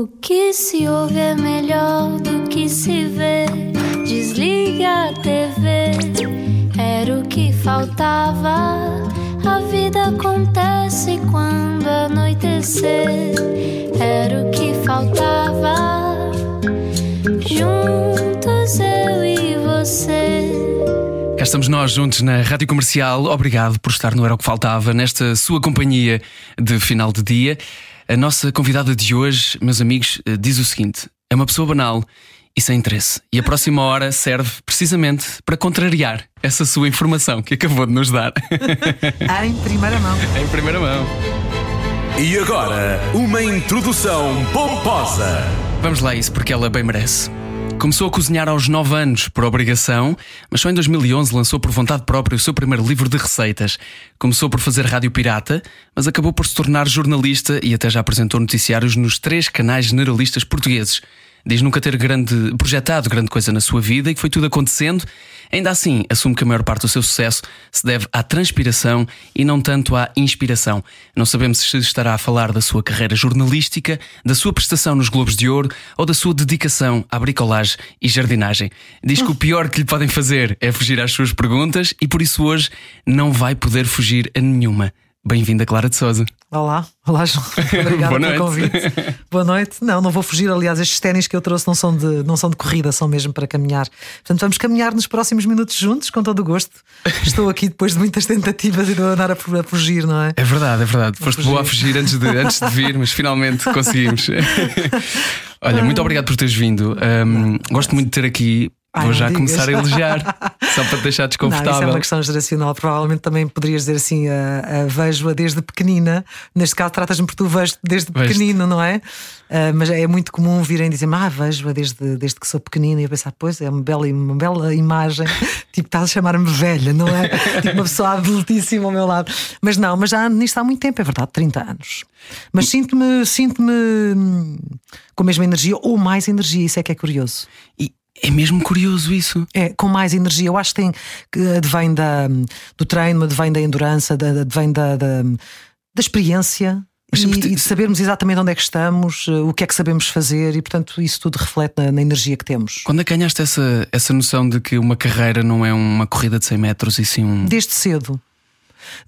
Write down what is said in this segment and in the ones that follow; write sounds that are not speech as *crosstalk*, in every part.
O que se ouve é melhor do que se vê. Desliga a TV, era o que faltava. A vida acontece quando anoitecer, era o que faltava. Juntos eu e você. Cá estamos nós juntos na Rádio Comercial. Obrigado por estar no Era o que Faltava, nesta sua companhia de final de dia. A nossa convidada de hoje, meus amigos, eh, diz o seguinte: é uma pessoa banal e sem interesse. E a próxima hora serve precisamente para contrariar essa sua informação que acabou de nos dar. *laughs* Em primeira mão. em primeira mão. E agora, uma introdução pomposa. Vamos lá, isso porque ela bem merece. Começou a cozinhar aos 9 anos por obrigação, mas só em 2011 lançou por vontade própria o seu primeiro livro de receitas. Começou por fazer rádio pirata, mas acabou por se tornar jornalista e até já apresentou noticiários nos três canais generalistas portugueses. Diz nunca ter grande, projetado grande coisa na sua vida e que foi tudo acontecendo. Ainda assim, assume que a maior parte do seu sucesso se deve à transpiração e não tanto à inspiração. Não sabemos se estará a falar da sua carreira jornalística, da sua prestação nos Globos de Ouro ou da sua dedicação à bricolagem e jardinagem. Diz que o pior que lhe podem fazer é fugir às suas perguntas e por isso hoje não vai poder fugir a nenhuma. Bem-vinda, Clara de Souza. Olá, olá João. *laughs* Obrigada Boa pelo convite. Boa noite. Não, não vou fugir. Aliás, estes ténis que eu trouxe não são, de, não são de corrida, são mesmo para caminhar. Portanto, vamos caminhar nos próximos minutos juntos, com todo o gosto. Estou aqui depois de muitas tentativas e de andar a, a fugir, não é? É verdade, é verdade. Foste fugir. boa a fugir antes de, antes de vir, mas finalmente conseguimos. *laughs* Olha, muito obrigado por teres vindo. Um, gosto muito de ter aqui. Ai, Vou já começar a elogiar, *laughs* só para te deixar Não, desconfortável. isso é uma questão geracional. Provavelmente também poderias dizer assim: vejo-a desde pequenina. Neste caso, tratas-me por tu vejo desde pequenino, não é? Ah, mas é muito comum virem dizer-me: Ah, vejo-a desde, desde que sou pequenina. E eu pensar: Pois é, uma bela, uma bela imagem. *laughs* tipo, estás a chamar-me velha, não é? *laughs* tipo, uma pessoa adultíssima ao meu lado. Mas não, mas já nisto há muito tempo, é verdade, 30 anos. Mas sinto-me sinto-me com a mesma energia ou mais energia, isso é que é curioso. E é mesmo curioso isso. É, com mais energia. Eu acho que tem que advém da, do treino, advém da endurance, advém da, da, da experiência. Mas E, te- e de sabermos exatamente onde é que estamos, eh, o que é que sabemos fazer, e portanto isso tudo reflete na, na energia que temos. Quando é que ganhaste essa, essa noção de que uma carreira não é uma corrida de 100 metros e sim um. Desde cedo.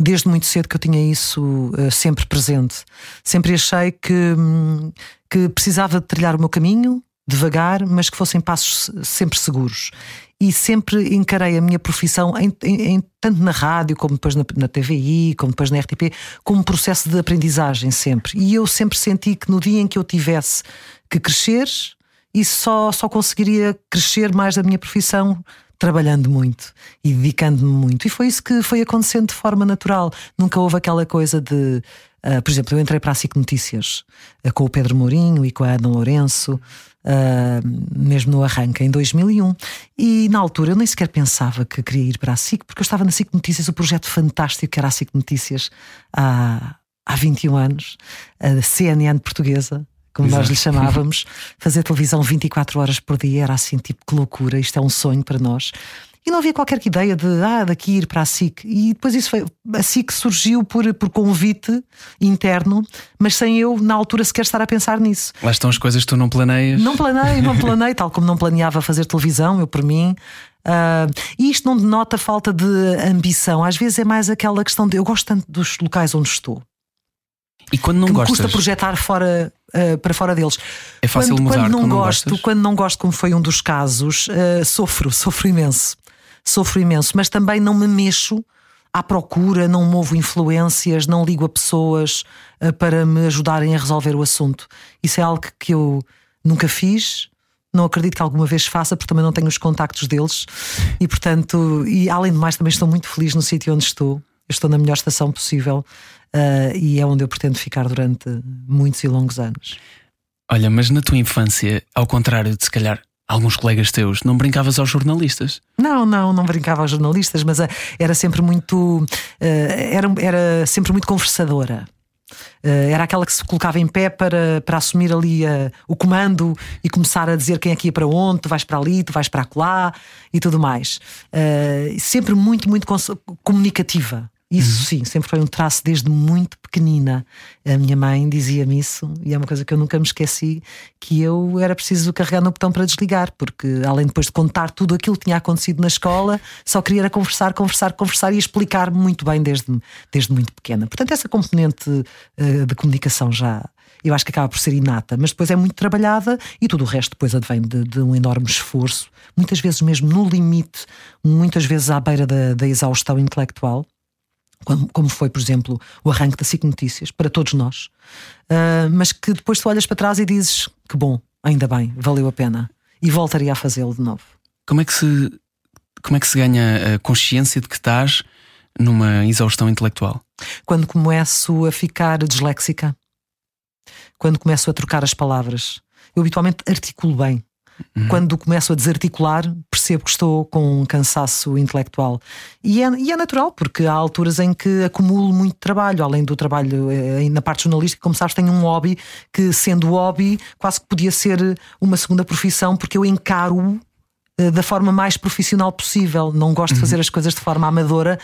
Desde muito cedo que eu tinha isso eh, sempre presente. Sempre achei que, hum, que precisava de trilhar o meu caminho, devagar, mas que fossem passos se- sempre seguros. E sempre encarei a minha profissão, em, em- tanto na rádio, como depois na, na TVI, como depois na RTP, como um processo de aprendizagem sempre. E eu sempre senti que no dia em que eu tivesse que crescer, isso só, só conseguiria crescer mais da minha profissão trabalhando muito e dedicando-me muito. E foi isso que foi acontecendo de forma natural. Nunca houve aquela coisa de. ah, por exemplo, eu entrei para a SIC Notícias ah, com o Pedro Mourinho e com a Ana Lourenço, ah, mesmo no arranque, em 2001. E na altura eu nem sequer pensava que queria ir para a SIC, porque eu estava na SIC Notícias, o projeto fantástico que era a SIC Notícias há, há 21 anos, a CNN portuguesa como nós lhe chamávamos, fazer televisão 24 horas por dia era assim, tipo, que loucura, isto é um sonho para nós. E não havia qualquer ideia de, ah, daqui ir para a SIC. E depois isso foi, a SIC surgiu por, por convite interno, mas sem eu, na altura, sequer estar a pensar nisso. Lá estão as coisas que tu não planeias. Não planei, não planei, tal como não planeava fazer televisão, eu por mim. Ah, e isto não denota falta de ambição, às vezes é mais aquela questão de eu gosto tanto dos locais onde estou E quando não que me gostas, custa projetar fora, uh, para fora deles. É fácil quando, mudar quando não quando não gosto, gostas? quando não gosto, como foi um dos casos, uh, sofro, sofro imenso. Sofro imenso, mas também não me mexo à procura, não movo influências, não ligo a pessoas uh, para me ajudarem a resolver o assunto. Isso é algo que eu nunca fiz. Não acredito que alguma vez faça, porque também não tenho os contactos deles e, portanto, e além de mais, também estou muito feliz no sítio onde estou. Eu estou na melhor estação possível uh, e é onde eu pretendo ficar durante muitos e longos anos. Olha, mas na tua infância, ao contrário de se calhar alguns colegas teus, não brincavas aos jornalistas? Não, não, não brincava aos jornalistas, mas ah, era sempre muito. ah, era, era sempre muito conversadora. Era aquela que se colocava em pé para, para assumir ali ah, o comando e começar a dizer quem é que ia para onde, tu vais para ali, tu vais para lá e tudo mais. Sempre muito, muito comunicativa. Isso sim, sempre foi um traço desde muito pequenina. A minha mãe dizia-me isso, e é uma coisa que eu nunca me esqueci: que eu era preciso carregar no botão para desligar, porque além depois de contar tudo aquilo que tinha acontecido na escola, só queria conversar, conversar, conversar e explicar muito bem desde, desde muito pequena. Portanto, essa componente uh, de comunicação já eu acho que acaba por ser inata, mas depois é muito trabalhada e tudo o resto depois advém de, de um enorme esforço, muitas vezes mesmo no limite, muitas vezes à beira da, da exaustão intelectual. Como, como, foi, por exemplo, o arranque da SIC Notícias, para todos nós, uh, mas que depois tu olhas para trás e dizes que bom, ainda bem, valeu a pena, e voltaria a fazê-lo de novo. Como é que se, como é que se ganha a consciência de que estás numa exaustão intelectual? Quando começo a ficar disléxica, quando começo a trocar as palavras. Eu habitualmente articulo bem. Uhum. Quando começo a desarticular, percebo que estou com um cansaço intelectual. E é, e é, natural, porque há alturas em que acumulo muito trabalho, além do trabalho eh, na parte jornalística. Como sabes, tenho um hobby que, sendo hobby, quase que podia ser uma segunda profissão, porque eu encaro eh, da forma mais profissional possível. Não gosto uhum. de fazer as coisas de forma amadora.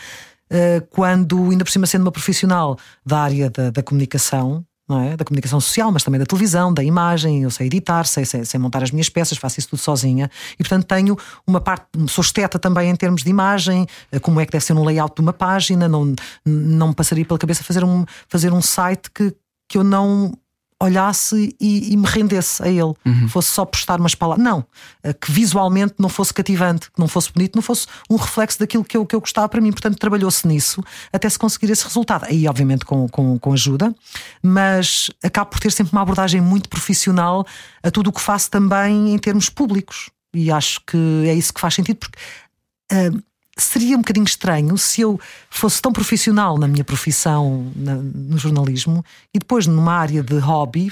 Eh, quando, ainda por cima, sendo uma profissional da área da, da comunicação, é? da comunicação social, mas também da televisão, da imagem. Eu sei editar, sei, sei, sei, montar as minhas peças, faço isso tudo sozinha. E portanto tenho uma parte, sou esteta também em termos de imagem, eh, como é que deve ser um layout de uma página. Não, não me passaria pela cabeça fazer um, fazer um site que, que eu não olhasse e, e, me rendesse a ele, uhum. fosse só postar umas palavras. Não, eh, que visualmente não fosse cativante, que não fosse bonito, não fosse um reflexo daquilo que eu, que eu gostava para mim. Portanto, trabalhou-se nisso até se conseguir esse resultado. Aí, obviamente, com, com, com ajuda, mas acabo por ter sempre uma abordagem muito profissional a tudo o que faço também em termos públicos. E acho que é isso que faz sentido, porque. Uh, seria um bocadinho estranho se eu fosse tão profissional na minha profissão na, no jornalismo e depois numa área de hobby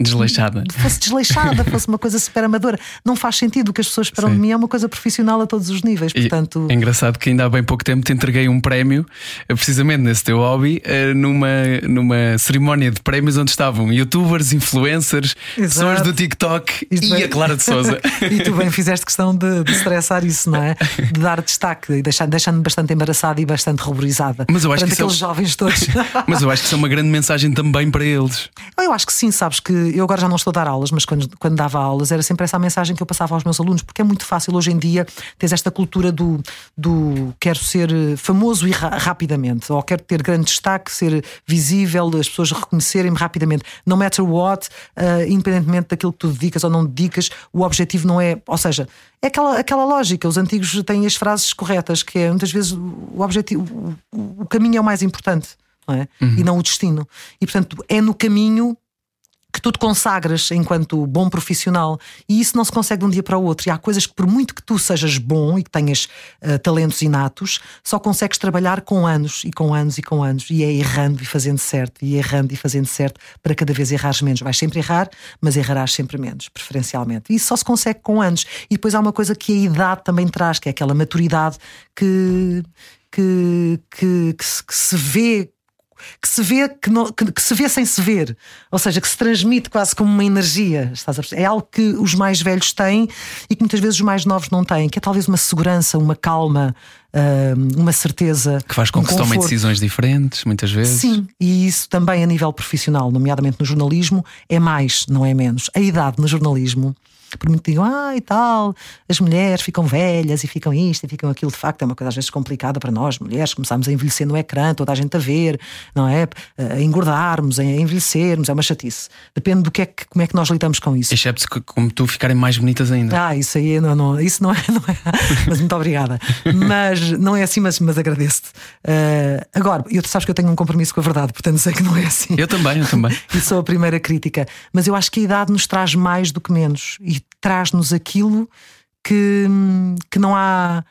Desleixada. Fosse desleixada, fosse uma coisa super amadora. Não faz sentido. O que as pessoas esperam Sim. de mim é uma coisa profissional a todos os níveis. Portanto... É engraçado que ainda há bem pouco tempo te entreguei um prémio, precisamente nesse teu hobby, eh, numa, numa cerimónia de prémios onde estavam youtubers, influencers, Exato. pessoas do TikTok e bem... a Clara de Souza. *laughs* e tu bem fizeste questão de, de estressar isso, não é? De dar destaque e deixando-me bastante embaraçada e bastante ruborizada. Mas eu acho que aqueles são... jovens todos. *laughs* Mas eu acho que isso é uma grande mensagem também para eles. Eu acho que sim, sabes que eu agora já não estou a dar aulas, mas quando, quando dava aulas era sempre essa a mensagem que eu passava aos meus alunos, porque é muito fácil hoje em dia ter esta cultura do, do quero ser famoso e ra rapidamente, ou quero ter grande destaque, ser visível, as pessoas reconhecerem-me rapidamente. No matter what, uh, independentemente daquilo que tu dedicas ou não dedicas, o objetivo não é. Ou seja, é aquela, aquela lógica. Os antigos têm as frases corretas, que é muitas vezes o objetivo, o, o caminho é o mais importante. Não é? Uhum. E não o destino. E portanto, é no caminho que tu te consagras enquanto bom profissional e isso não se consegue de um dia para o outro. E há coisas que, por muito que tu sejas bom e que tenhas uh, talentos inatos, só consegues trabalhar com anos e com anos e com anos e é errando e fazendo certo e errando e fazendo certo para cada vez errares menos. Vais sempre errar, mas errarás sempre menos, preferencialmente. E isso só se consegue com anos. E depois há uma coisa que a idade também traz, que é aquela maturidade que. Que, que, que, se, que se vê que se vê que, não, que, que, se vê sem se ver, ou seja, que se transmite quase como uma energia. É algo que os mais velhos têm e que muitas vezes os mais novos não têm, que é talvez uma segurança, uma calma, uma certeza. Que faz com um que conforto. se tomem decisões diferentes, muitas vezes. Sim, e isso também a nível profissional, nomeadamente no jornalismo, é mais, não é menos. A idade no jornalismo por muito digam, ah, e tal, as mulheres ficam velhas e ficam isto e ficam aquilo, de facto é uma coisa às vezes complicada para nós, mulheres, começamos a envelhecer no ecrã, toda a gente a ver, não é? A engordarmos, a envelhecermos, é uma chatice. Depende do que é que, como é que nós lidamos com isso. Excepto como tu ficarem mais bonitas ainda. Ah, isso aí não, não, isso não é, *laughs* não é mas muito obrigada. Mas não é assim, mas, mas agradeço-te. Uh, agora, eu, sabes que eu tenho um compromisso com a verdade, portanto sei que não é assim. Eu também, eu também. *laughs* e sou a primeira crítica. Mas eu acho que a idade nos traz mais do que menos. E traz-nos aquilo que, que não há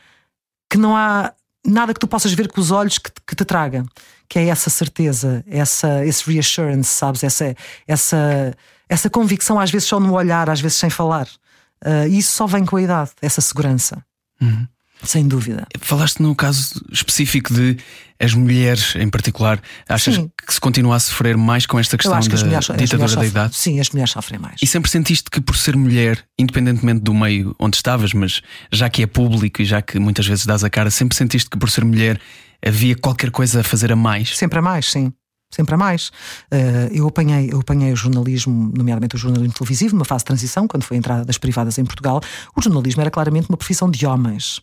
que não há nada que tu possas ver com os olhos que, que te traga, que é essa certeza, essa esse reassurance, sabes, essa essa essa convicção às vezes só no olhar, às vezes sem falar. Uh, isso só vem com a idade, essa segurança. Uhum. Sem dúvida. Falaste no caso específico de as mulheres em particular. Achas sim. que se continua a sofrer mais com esta questão que da mulheres, ditadura da idade? Sim, as mulheres sofrem mais. E sempre sentiste que por ser mulher, independentemente do meio onde estavas, mas já que é público e já que muitas vezes dás a cara, sempre sentiste que por ser mulher havia qualquer coisa a fazer a mais? Sempre a mais, sim. sempre a mais. Uh, eu, apanhei, eu apanhei o jornalismo, nomeadamente o jornalismo televisivo, numa fase de transição, quando foi a entrada das privadas em Portugal. O jornalismo era claramente uma profissão de homens.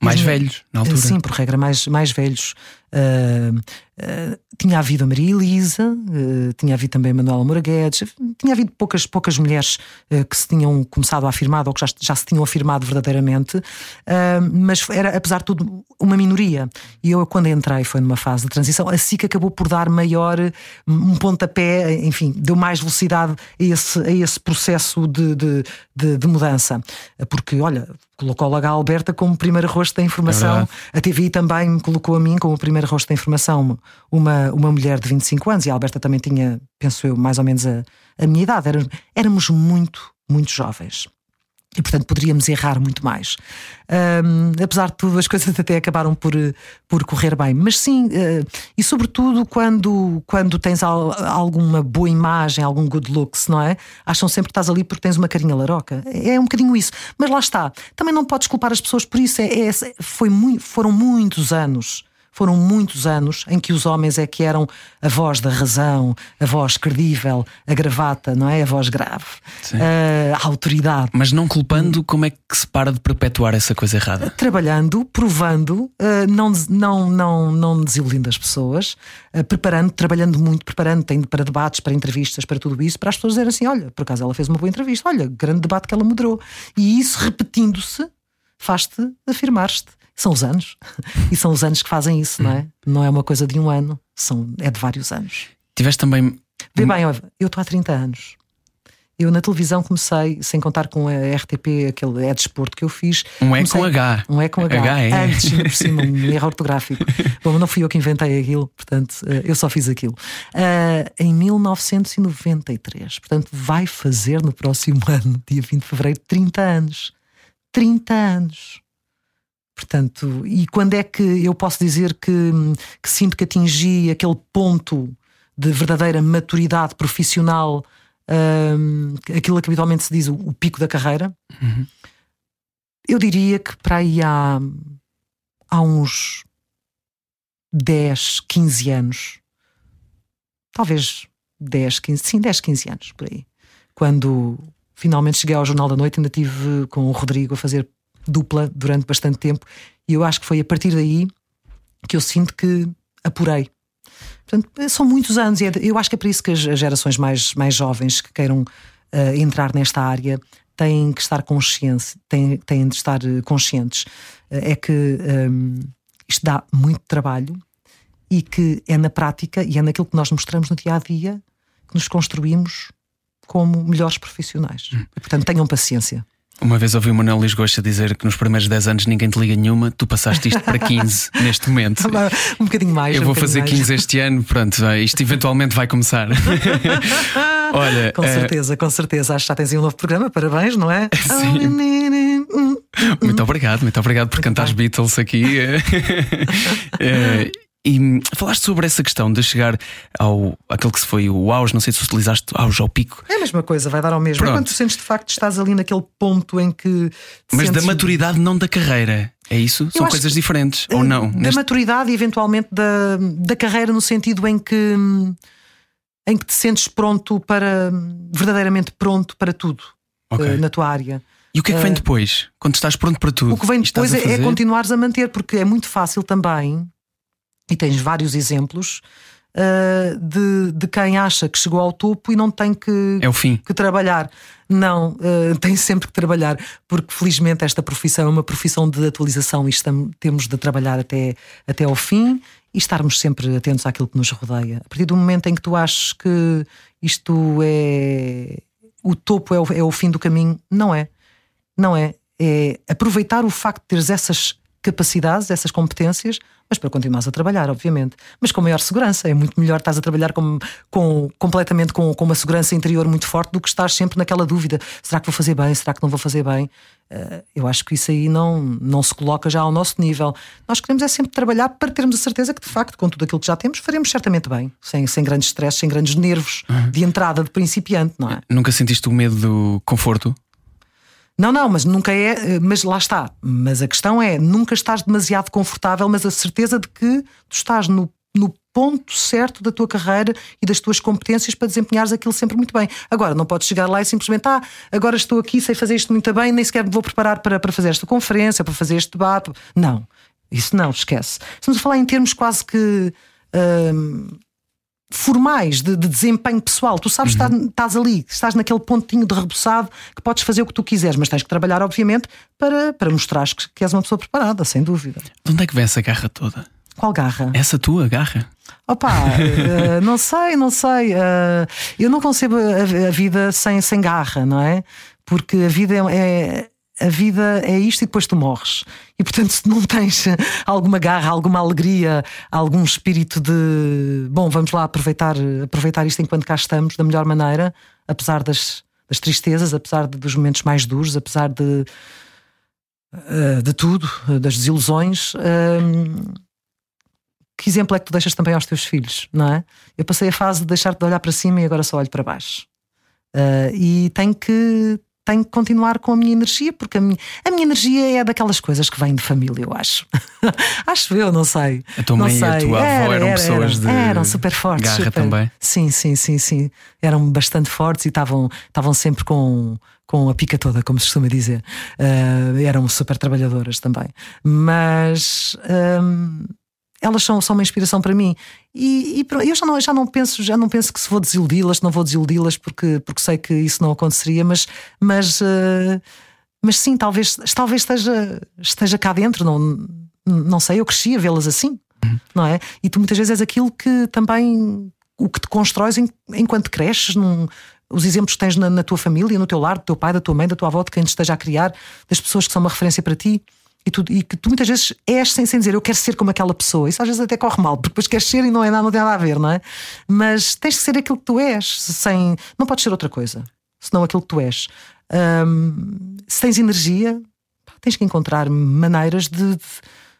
Mais velhos, na altura. Sim, por regra, mais, mais velhos. Uh, uh, tinha havido a Maria Elisa, uh, tinha havido também a Manuela Moura Guedes, tinha havido poucas, poucas mulheres que se tinham começado a afirmar ou que já, já se tinham afirmado verdadeiramente, mas era, apesar de tudo, uma minoria. E eu, quando entrei, foi numa fase de transição, assim que acabou por dar maior, um pontapé, enfim, deu mais velocidade a esse, a esse processo de, de, de, de mudança. Porque, olha, colocou logo a Alberta como primeiro rosto da informação, é a TVI também me colocou a mim como primeiro primeiro rosto da informação uma, uma mulher de 25 anos, e a Alberta também tinha, penso eu, mais ou menos a, a minha idade. Era, éramos muito, muito jovens. E portanto poderíamos errar muito mais. Um, apesar de tudo, as *laughs* coisas até acabaram por, por correr bem. Mas sim, uh, e sobretudo quando, quando tens al, alguma boa imagem, algum good looks, não é? Acham sempre que estás ali porque tens uma carinha laroca. É um bocadinho isso. Mas lá está. Também não podes culpar as pessoas por isso. É, é, foi muito, foram muitos anos foram muitos anos em que os homens é que eram a voz da razão, a voz credível, a gravata, não é? A voz grave, a autoridade. Mas não culpando, como é que se para de perpetuar essa coisa errada? Trabalhando, provando, eh, não, não, não, não desiludindo as pessoas, eh, preparando, trabalhando muito, preparando para debates, para entrevistas, para tudo isso, para as pessoas dizerem assim: olha, por acaso ela fez uma boa entrevista, olha, grande debate que ela moderou. E isso repetindo-se faz-te afirmar-te são os anos. E são os anos que fazem isso, não é? Não é uma coisa de um ano, são, é de vários anos. Tiveste também. Vê bem, eu estou há 30 anos. Eu na televisão comecei, sem contar com a RTP, aquele é desporto que eu fiz. Um é com H. Um é com H. H é. Antes, por cima, um *laughs* erro ortográfico. Bom, não fui eu que inventei aquilo, portanto, eh, eu só fiz aquilo. Uh, em 1993. Portanto, vai fazer no próximo *laughs* ano, dia 20 de fevereiro, 30 anos. 30 anos. Portanto, e quando é que eu posso dizer que, que sinto que atingi aquele ponto de verdadeira maturidade profissional, um, aquilo que habitualmente se diz o, o pico da carreira? Uhum. Eu diria que para aí há, há uns 10, 15 anos, talvez 10, 15, sim, 10, 15 anos por aí, quando finalmente cheguei ao Jornal da Noite, ainda tive com o Rodrigo a fazer dupla durante bastante tempo, e eu acho que foi a partir daí que eu sinto que apurei. Portanto, são muitos anos, e é eu acho que é por isso que as gerações mais, mais jovens que queiram uh, entrar nesta área têm que estar conscientes, têm, têm de estar eh, conscientes. Uh, é que um, ehm, isto dá muito trabalho e que é na prática e é naquilo que nós mostramos no dia a dia que nos construímos como melhores profissionais. Hum. Portanto, tenham paciência. Uma vez ouvi o Manuel Lisgosta dizer que nos primeiros 10 anos ninguém te liga nenhuma, tu passaste isto para 15 *laughs* neste momento. um bocadinho mais. Eu um vou fazer mais. 15 este ano, pronto, isto eventualmente vai começar. *laughs* Olha, com certeza, é... com certeza. Acho que já tens aí um novo programa, parabéns, não é? *laughs* Sim. Muito obrigado, muito obrigado por cantar os Beatles aqui. é, e falaste sobre essa questão de chegar ao aquele que se foi o auge, não sei se utilizaste auge ao pico. É a mesma coisa, vai dar ao mesmo. É quando tu sentes de facto estás ali naquele ponto em que. Mas sentes... da maturidade, não da carreira. É isso? Eu São coisas diferentes, ou não? Da neste... maturidade e eventualmente da, da carreira, no sentido em que em que te sentes pronto para verdadeiramente pronto para tudo okay. uh, na tua área. E o que é que vem uh, depois? Quando estás pronto para tudo? O que vem depois é, é continuares a manter, porque é muito fácil também e tens vários exemplos uh, de, de quem acha que chegou ao topo e não tem que, é o fim. que trabalhar. Não, uh, *laughs* tem sempre que trabalhar, porque felizmente esta profissão é uma profissão de atualização e estamos, temos de trabalhar até, até ao fim e estarmos sempre atentos àquilo que nos rodeia. A partir do momento em que tu achas que isto é. o topo é o, é o fim do caminho, não é. Não é. É aproveitar o facto de teres essas capacidades, essas competências, mas para continuares a trabalhar, obviamente. Mas com maior segurança. É muito melhor estás a trabalhar com, com, completamente com, com uma segurança interior muito forte do que estar sempre naquela dúvida: será que vou fazer bem? Será que não vou fazer bem? Uh, eu acho que isso aí não, não se coloca já ao nosso nível. Nós queremos é sempre trabalhar para termos a certeza que, de facto, com tudo aquilo que já temos, faremos certamente bem, sem, sem grandes stresses, sem grandes nervos uhum. de entrada de principiante, não é? Nunca sentiste o medo do conforto? Não, não, mas nunca é. Eh, mas lá está. Mas a questão é: nunca estás demasiado confortável, mas a certeza de que tu estás no no ponto certo da tua carreira e das tuas competências para desempenhares aquilo sempre muito bem. Agora, não podes chegar lá e simplesmente, ah, agora estou aqui, sei fazer isto muito bem, nem sequer me vou preparar para, para fazer esta conferência, para fazer este debate. Não, isso não, esquece. Estamos a falar em termos quase que. Hum, formais de, de, desempenho pessoal. Tu sabes que uhum. estás ali, estás naquele pontinho de rebuçado que podes fazer o que tu quiseres, mas tens que trabalhar, obviamente, para, para mostrar que, que és uma pessoa preparada, sem dúvida. De onde é que vem essa garra toda? Qual garra? Essa tua garra? Opa, uh, *laughs* não sei, não sei. Uh, eu não concebo a, a, vida sem, sem garra, não é? Porque a vida é, é a vida é isto e depois tu morres. E portanto, se não tens alguma garra, alguma alegria, algum espírito de bom, vamos lá aproveitar, aproveitar isto enquanto cá estamos da melhor maneira, apesar das, das tristezas, apesar de, dos momentos mais duros, apesar de, uh, de tudo, das desilusões. Uh, que exemplo é que tu deixas também aos teus filhos, não é? Eu passei a fase de deixar-te de olhar para cima e agora só olho para baixo. Uh, e tenho que tenho que continuar com a minha energia, porque a minha, a minha energia é daquelas coisas que vêm de família, eu acho. *laughs* acho eu, não sei. A tua mãe e a tua avó era, eram pessoas de. Eram super fortes. Garra super. também. Sim, sim, sim, sim. Eram bastante fortes e estavam, estavam sempre com com a pica toda, como se costuma dizer. Uh, eram super trabalhadoras também. Mas. Um, elas são, são uma inspiração para mim. E, e eu já não, já não penso, já não penso que se vou desiludi-las, não vou desiludi-las porque, porque sei que isso não aconteceria, mas, mas, uh, mas sim, talvez, talvez esteja, esteja cá dentro, não, não sei, eu cresci a vê-las assim, uhum. não é? E tu muitas vezes és aquilo que também o que te constróis enquanto cresces, num, os exemplos que tens na, na, tua família, no teu lar, do teu pai, da tua mãe, da tua avó, de quem te esteja a criar, das pessoas que são uma referência para ti e, tu, e que tu muitas vezes és sem, sem dizer eu quero ser como aquela pessoa. Isso às vezes até corre mal, porque depois queres ser e não, é nada, não tem nada a ver, não é? Mas tens que ser aquilo que tu és, sem, não podes ser outra coisa, senão aquilo que tu és. Um, se tens energia, tens que encontrar maneiras de,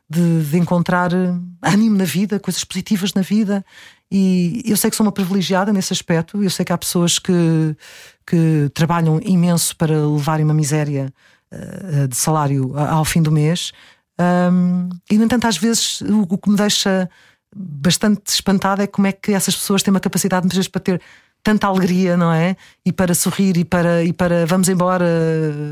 de, de, encontrar ânimo na vida, coisas positivas na vida. E eu sei que sou uma privilegiada nesse aspecto. Eu sei que há pessoas que, que trabalham imenso para levarem uma miséria de salário ao fim do mês. E, no entanto, às vezes o, que me deixa bastante espantada é como é que essas pessoas têm uma capacidade, muitas vezes, para ter tanta alegria, não é? E para sorrir e para, e para vamos embora,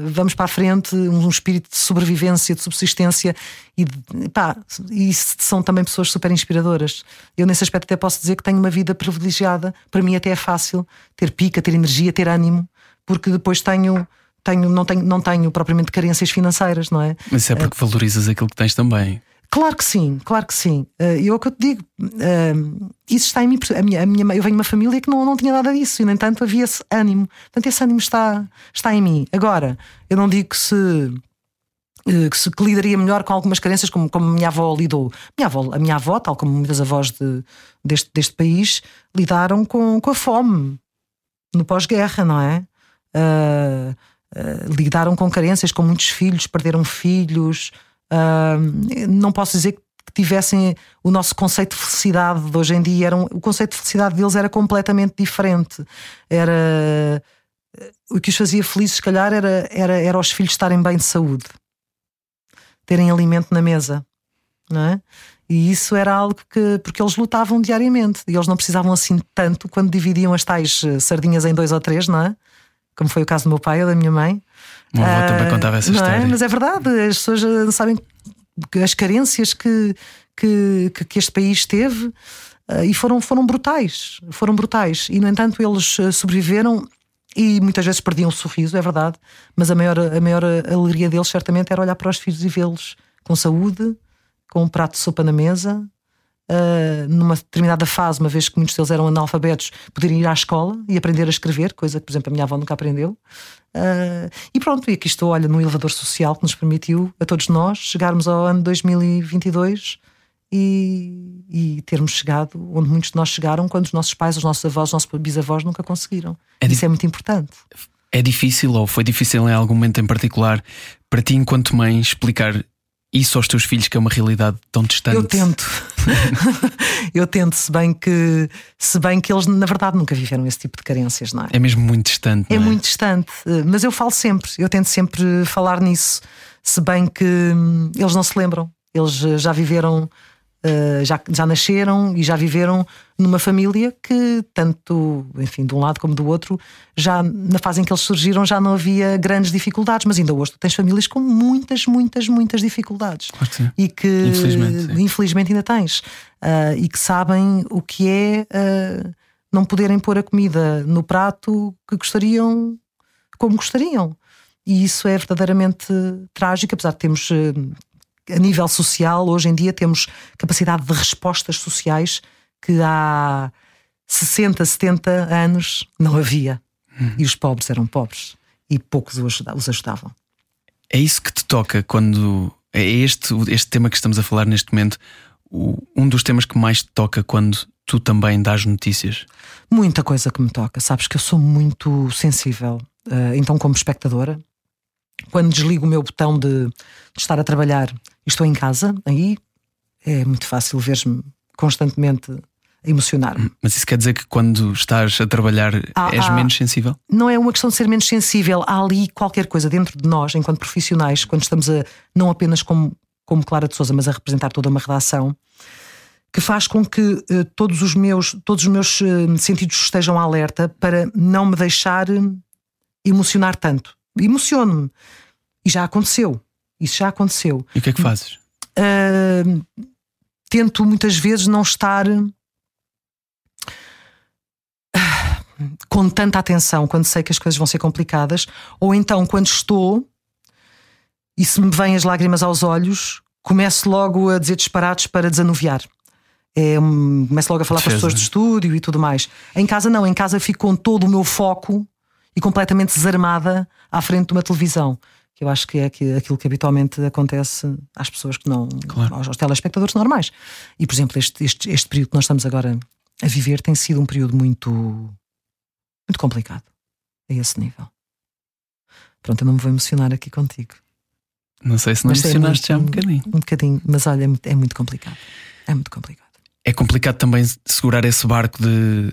vamos para a frente, um espírito de sobrevivência, de subsistência e, pá, e são também pessoas super inspiradoras. Eu, nesse aspecto, até posso dizer que tenho uma vida privilegiada. Para mim, até é fácil ter pica, ter energia, ter ânimo, porque depois tenho tenho, não, tenho, não tenho propriamente carências financeiras, não é? Mas isso é porque valorizas aquilo que tens também. Claro que sim, claro que sim. Eh, e é o que eu te digo, uh, isso está em mim. A minha, a minha, eu venho de uma família que não, não tinha nada disso, e no entanto havia esse ânimo. Portanto, esse ânimo está, está em mim. Agora, eu não digo que se. Eh, que, se, que lidaria melhor com algumas carências, como, como a minha avó lidou. Minha avó, a minha avó, tal como muitas avós de, deste, deste país, lidaram com, com a fome no pós-guerra, não é? Uh, eh, lidaram com carências, com muitos filhos, perderam filhos. Uh, não posso dizer que tivessem o nosso conceito de felicidade de hoje em dia. Era um, o conceito de felicidade deles era completamente diferente. Era eh, o que os fazia felizes, se calhar, era, era, era os filhos estarem bem de saúde, terem alimento na mesa, não é? E isso era algo que, porque eles lutavam diariamente e eles não precisavam assim tanto quando dividiam as tais sardinhas em dois ou três, não é? Como foi o caso do meu pai ou da minha mãe. O também ah, contava essa história. É? Mas é verdade, as pessoas ah, sabem as carências que, que, que este país teve uh, e foram, foram brutais. Foram brutais. E, no entanto, eles sobreviveram e muitas vezes perdiam o sorriso, é verdade. Mas a maior, a maior alegria deles, certamente, era olhar para os filhos e vê-los com saúde, com um prato de sopa na mesa, uh, numa determinada fase, uma vez que muitos deles eram analfabetos, poderem ir à escola e aprender a escrever, coisa que, por exemplo, a minha avó nunca aprendeu. Uh, e pronto, e aqui estou, olha, no elevador social que nos permitiu, a todos nós, chegarmos ao ano 2022 e, e termos chegado onde muitos de nós chegaram quando os nossos pais, os nossos avós, os nossos bisavós nunca conseguiram. É Isso é muito importante. É difícil, ou foi difícil em algum momento em particular, para ti, enquanto mãe, explicar isso aos teus filhos, que é uma realidade tão distante? Eu tento. *laughs* eu tento, se bem que se bem que eles, na verdade, nunca viveram esse tipo de carências, não é? É mesmo muito distante. É, é, muito distante. Mas eu falo sempre, eu tento sempre falar nisso, se bem que hum, eles não se lembram. Eles já viveram Uh, já, já nasceram e já viveram numa família que, tanto, enfim, de um lado como do outro, já na fase em que eles surgiram já não havia grandes dificuldades, mas ainda hoje tu tens famílias com muitas, muitas, muitas dificuldades. Claro que sim. E que Infelizmente, infelizmente ainda tens. Uh, e que sabem o que é uh, não poderem pôr a comida no prato que gostariam, como gostariam. E isso é verdadeiramente trágico, apesar de termos a nível social, hoje em dia temos capacidade de respostas sociais que há 60, 70 anos não havia. Uhum. E os pobres eram pobres e poucos os ajudavam. É isso que te toca quando. É este, este tema que estamos a falar neste momento, um dos temas que mais te toca quando tu também dás notícias? Muita coisa que me toca. Sabes que eu sou muito sensível. Eh, então, como espectadora, quando desligo o meu botão de, de estar a trabalhar estou em casa, aí é muito fácil ver-me constantemente emocionar-me. Mas isso quer dizer que quando estás a trabalhar ah, és ah, menos sensível? Não é uma questão de ser menos sensível. Há ali qualquer coisa dentro de nós, enquanto profissionais, quando estamos a, não apenas como, como Clara de Souza, mas a representar toda uma redação, que faz com que uh, todos os meus, todos os meus uh, sentidos estejam alerta para não me deixar emocionar tanto emociono-me. E já aconteceu. Isso já aconteceu. E o que é que fazes? Uh, tento muitas vezes não estar ah, com tanta atenção quando sei que as coisas vão ser complicadas, ou então quando estou e se me vêm as lágrimas aos olhos, começo logo a dizer disparates para desanuviar. É, começo logo a falar Defesa. com as pessoas do estúdio e tudo mais. Em casa, não, em casa fico com todo o meu foco e completamente desarmada à frente de uma televisão. Que eu acho que é aquilo que habitualmente acontece às pessoas que não. Claro. Aos, aos, telespectadores normais. E, por exemplo, este, este, este período que nós estamos agora a viver tem sido um período muito. muito complicado. A esse nível. Pronto, eu não me vou emocionar aqui contigo. Não sei se não mas é emocionaste é muito, já um bocadinho. Um bocadinho, mas olha, é muito, é muito complicado. É muito complicado. É complicado também segurar esse barco de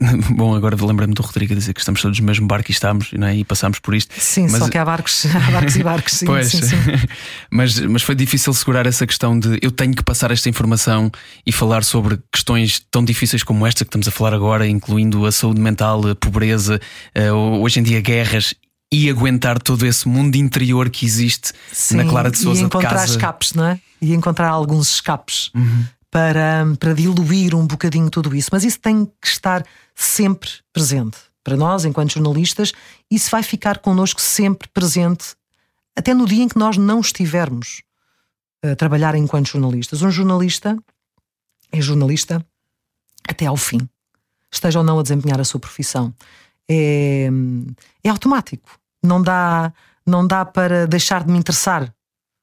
*laughs* Bom, agora lembrando do Rodrigo a dizer que estamos todos no mesmo barco e estamos não é? e passamos por isto. Sim, mas... só que há barcos, *laughs* há barcos e barcos, sim, pois. sim, sim. *laughs* mas, mas foi difícil segurar essa questão de eu tenho que passar esta informação e falar sobre questões tão difíceis como esta que estamos a falar agora, incluindo a saúde mental, a pobreza, uh, hoje em dia guerras e aguentar todo esse mundo interior que existe sim, na Clara de Souza. E encontrar de casa. escapes, não é? E encontrar alguns escapes. Uhum para, para diluir um bocadinho tudo isso. Mas isso tem que estar sempre presente. Para nós, enquanto jornalistas, isso vai ficar connosco sempre presente, até no dia em que nós não estivermos a trabalhar enquanto jornalistas. Um jornalista é jornalista até ao fim, esteja ou não a desempenhar a sua profissão. É, é automático. Não dá, não dá para deixar de me interessar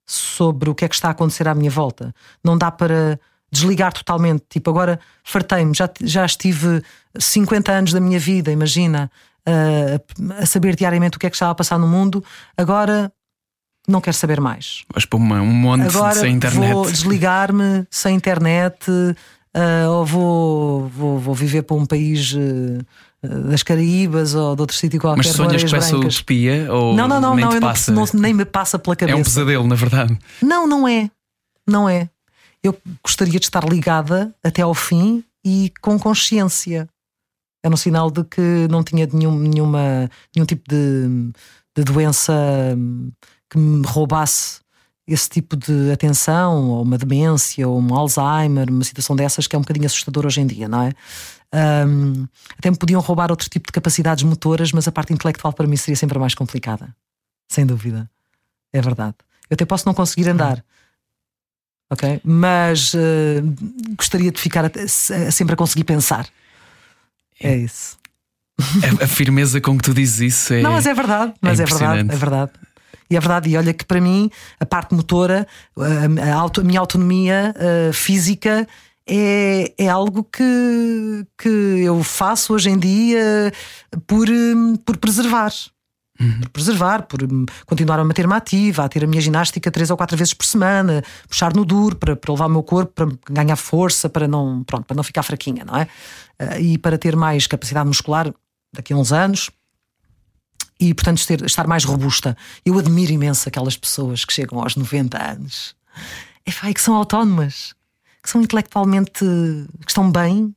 sobre o que é que está a acontecer à minha volta. Não dá para desligar totalmente. Tipo, agora fartei-me, já, já estive 50 anos da minha vida, imagina, a, a saber diariamente o que é que estava a passar no mundo, agora não quero saber mais. Vais para um monte agora sem internet. Vou desligar-me sem internet, uh, ou vou, vou, vou viver para um país. Uh, das Caraíbas ou de outro sítio qualquer. Mas sonhas com essa utopia? Ou não, não, não, nem, não, passa... não, nem me passa pela cabeça. É um pesadelo, na verdade. Não, não é. Não é eu gostaria de estar ligada até ao fim e com consciência. Era um sinal de que não tinha nenhum, nenhuma, nenhum tipo de, de doença hum, que me roubasse esse tipo de atenção, ou uma demência, ou um Alzheimer, uma situação dessas que é um bocadinho assustador hoje em dia, não é? Um, até me podiam roubar outro tipo de capacidades motoras, mas a parte intelectual para mim seria sempre mais complicada. Sem dúvida. É verdade. Eu até posso não conseguir andar, ok? Mas uh, gostaria de ficar sempre a conseguir pensar. É, é isso. A, a, firmeza com que tu dizes isso é. Não, mas é verdade, mas é, é verdade, é verdade. E é verdade, e olha que para mim a parte motora, a, a, auto, a minha autonomia uh, física é, é algo que, que eu faço hoje em dia por, por preservar. Uhum. Por preservar, por continuar a manter-me ativa, a ter a minha ginástica três ou quatro vezes por semana, puxar no duro para, para levar o meu corpo para ganhar força, para não, pronto, para não ficar fraquinha, não é? Uh, e para ter mais capacidade muscular daqui a uns anos e, portanto, ter, estar mais robusta. Eu admiro imenso aquelas pessoas que chegam aos 90 anos e que são autónomas, que são intelectualmente, que estão bem,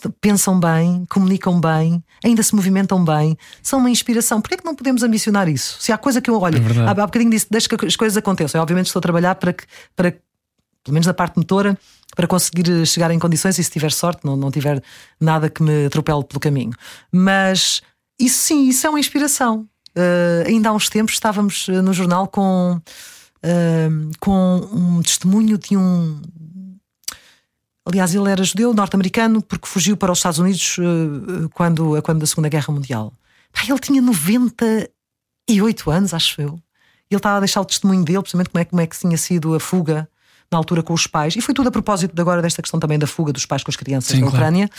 que pensam bem, comunicam bem, ainda se movimentam bem, são uma inspiração. Porquê é que não podemos ambicionar isso? Se há coisa que eu olho, É há, há bocadinho disse, deixa que as coisas aconteçam. Eu, obviamente estou a trabalhar para que, para, pelo menos na parte motora, para conseguir chegar em condições e se tiver sorte, não, não tiver nada que me atropele pelo caminho. Mas isso sim, isso é uma inspiração. Eh, ainda há uns tempos estávamos eh, no jornal com, eh, com um testemunho de um. Aliás, ele era judeu, norte-americano, porque fugiu para os Estados Unidos eh, quando, quando da Segunda Guerra Mundial. Ele tinha 98 anos, acho eu. Ele estava a deixar o testemunho dele, precisamente como é, como é que tinha sido a fuga na altura com os pais. E foi tudo a propósito de agora desta questão também da fuga dos pais com as crianças Sim, na claro. Ucrânia.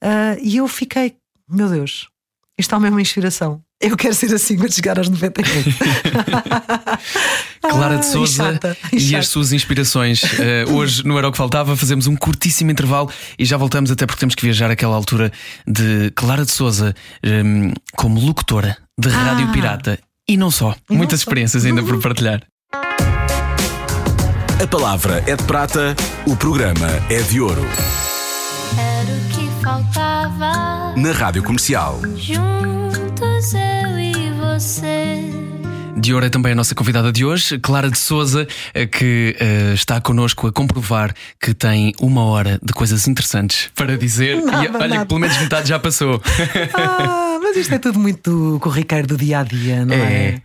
Ah, e eu fiquei, meu Deus, isto é uma inspiração. Eu quero ser assim quando chegar aos 98. *laughs* Clara Ah, de e Souza e e, as suas inspirações. Eh, hoje, no Era o que Faltava, fazemos um curtíssimo intervalo e já voltamos, até porque temos que viajar àquela altura de Clara de Souza em, como locutora de Rádio Ah. Pirata. E não só. E não Muitas só. experiências ainda por partilhar. A palavra é de prata, o programa é de ouro. Era o que faltava. Na Rádio Comercial. Juntos eu e você. De ouro é também a nossa convidada de hoje, Clara de Souza, eh, que eh, está connosco a comprovar que tem uma hora de coisas interessantes para dizer. Nada, e olha nada. que pelo menos metade já passou. Ah, mas isto é tudo muito corriqueiro do dia a dia, não é? É.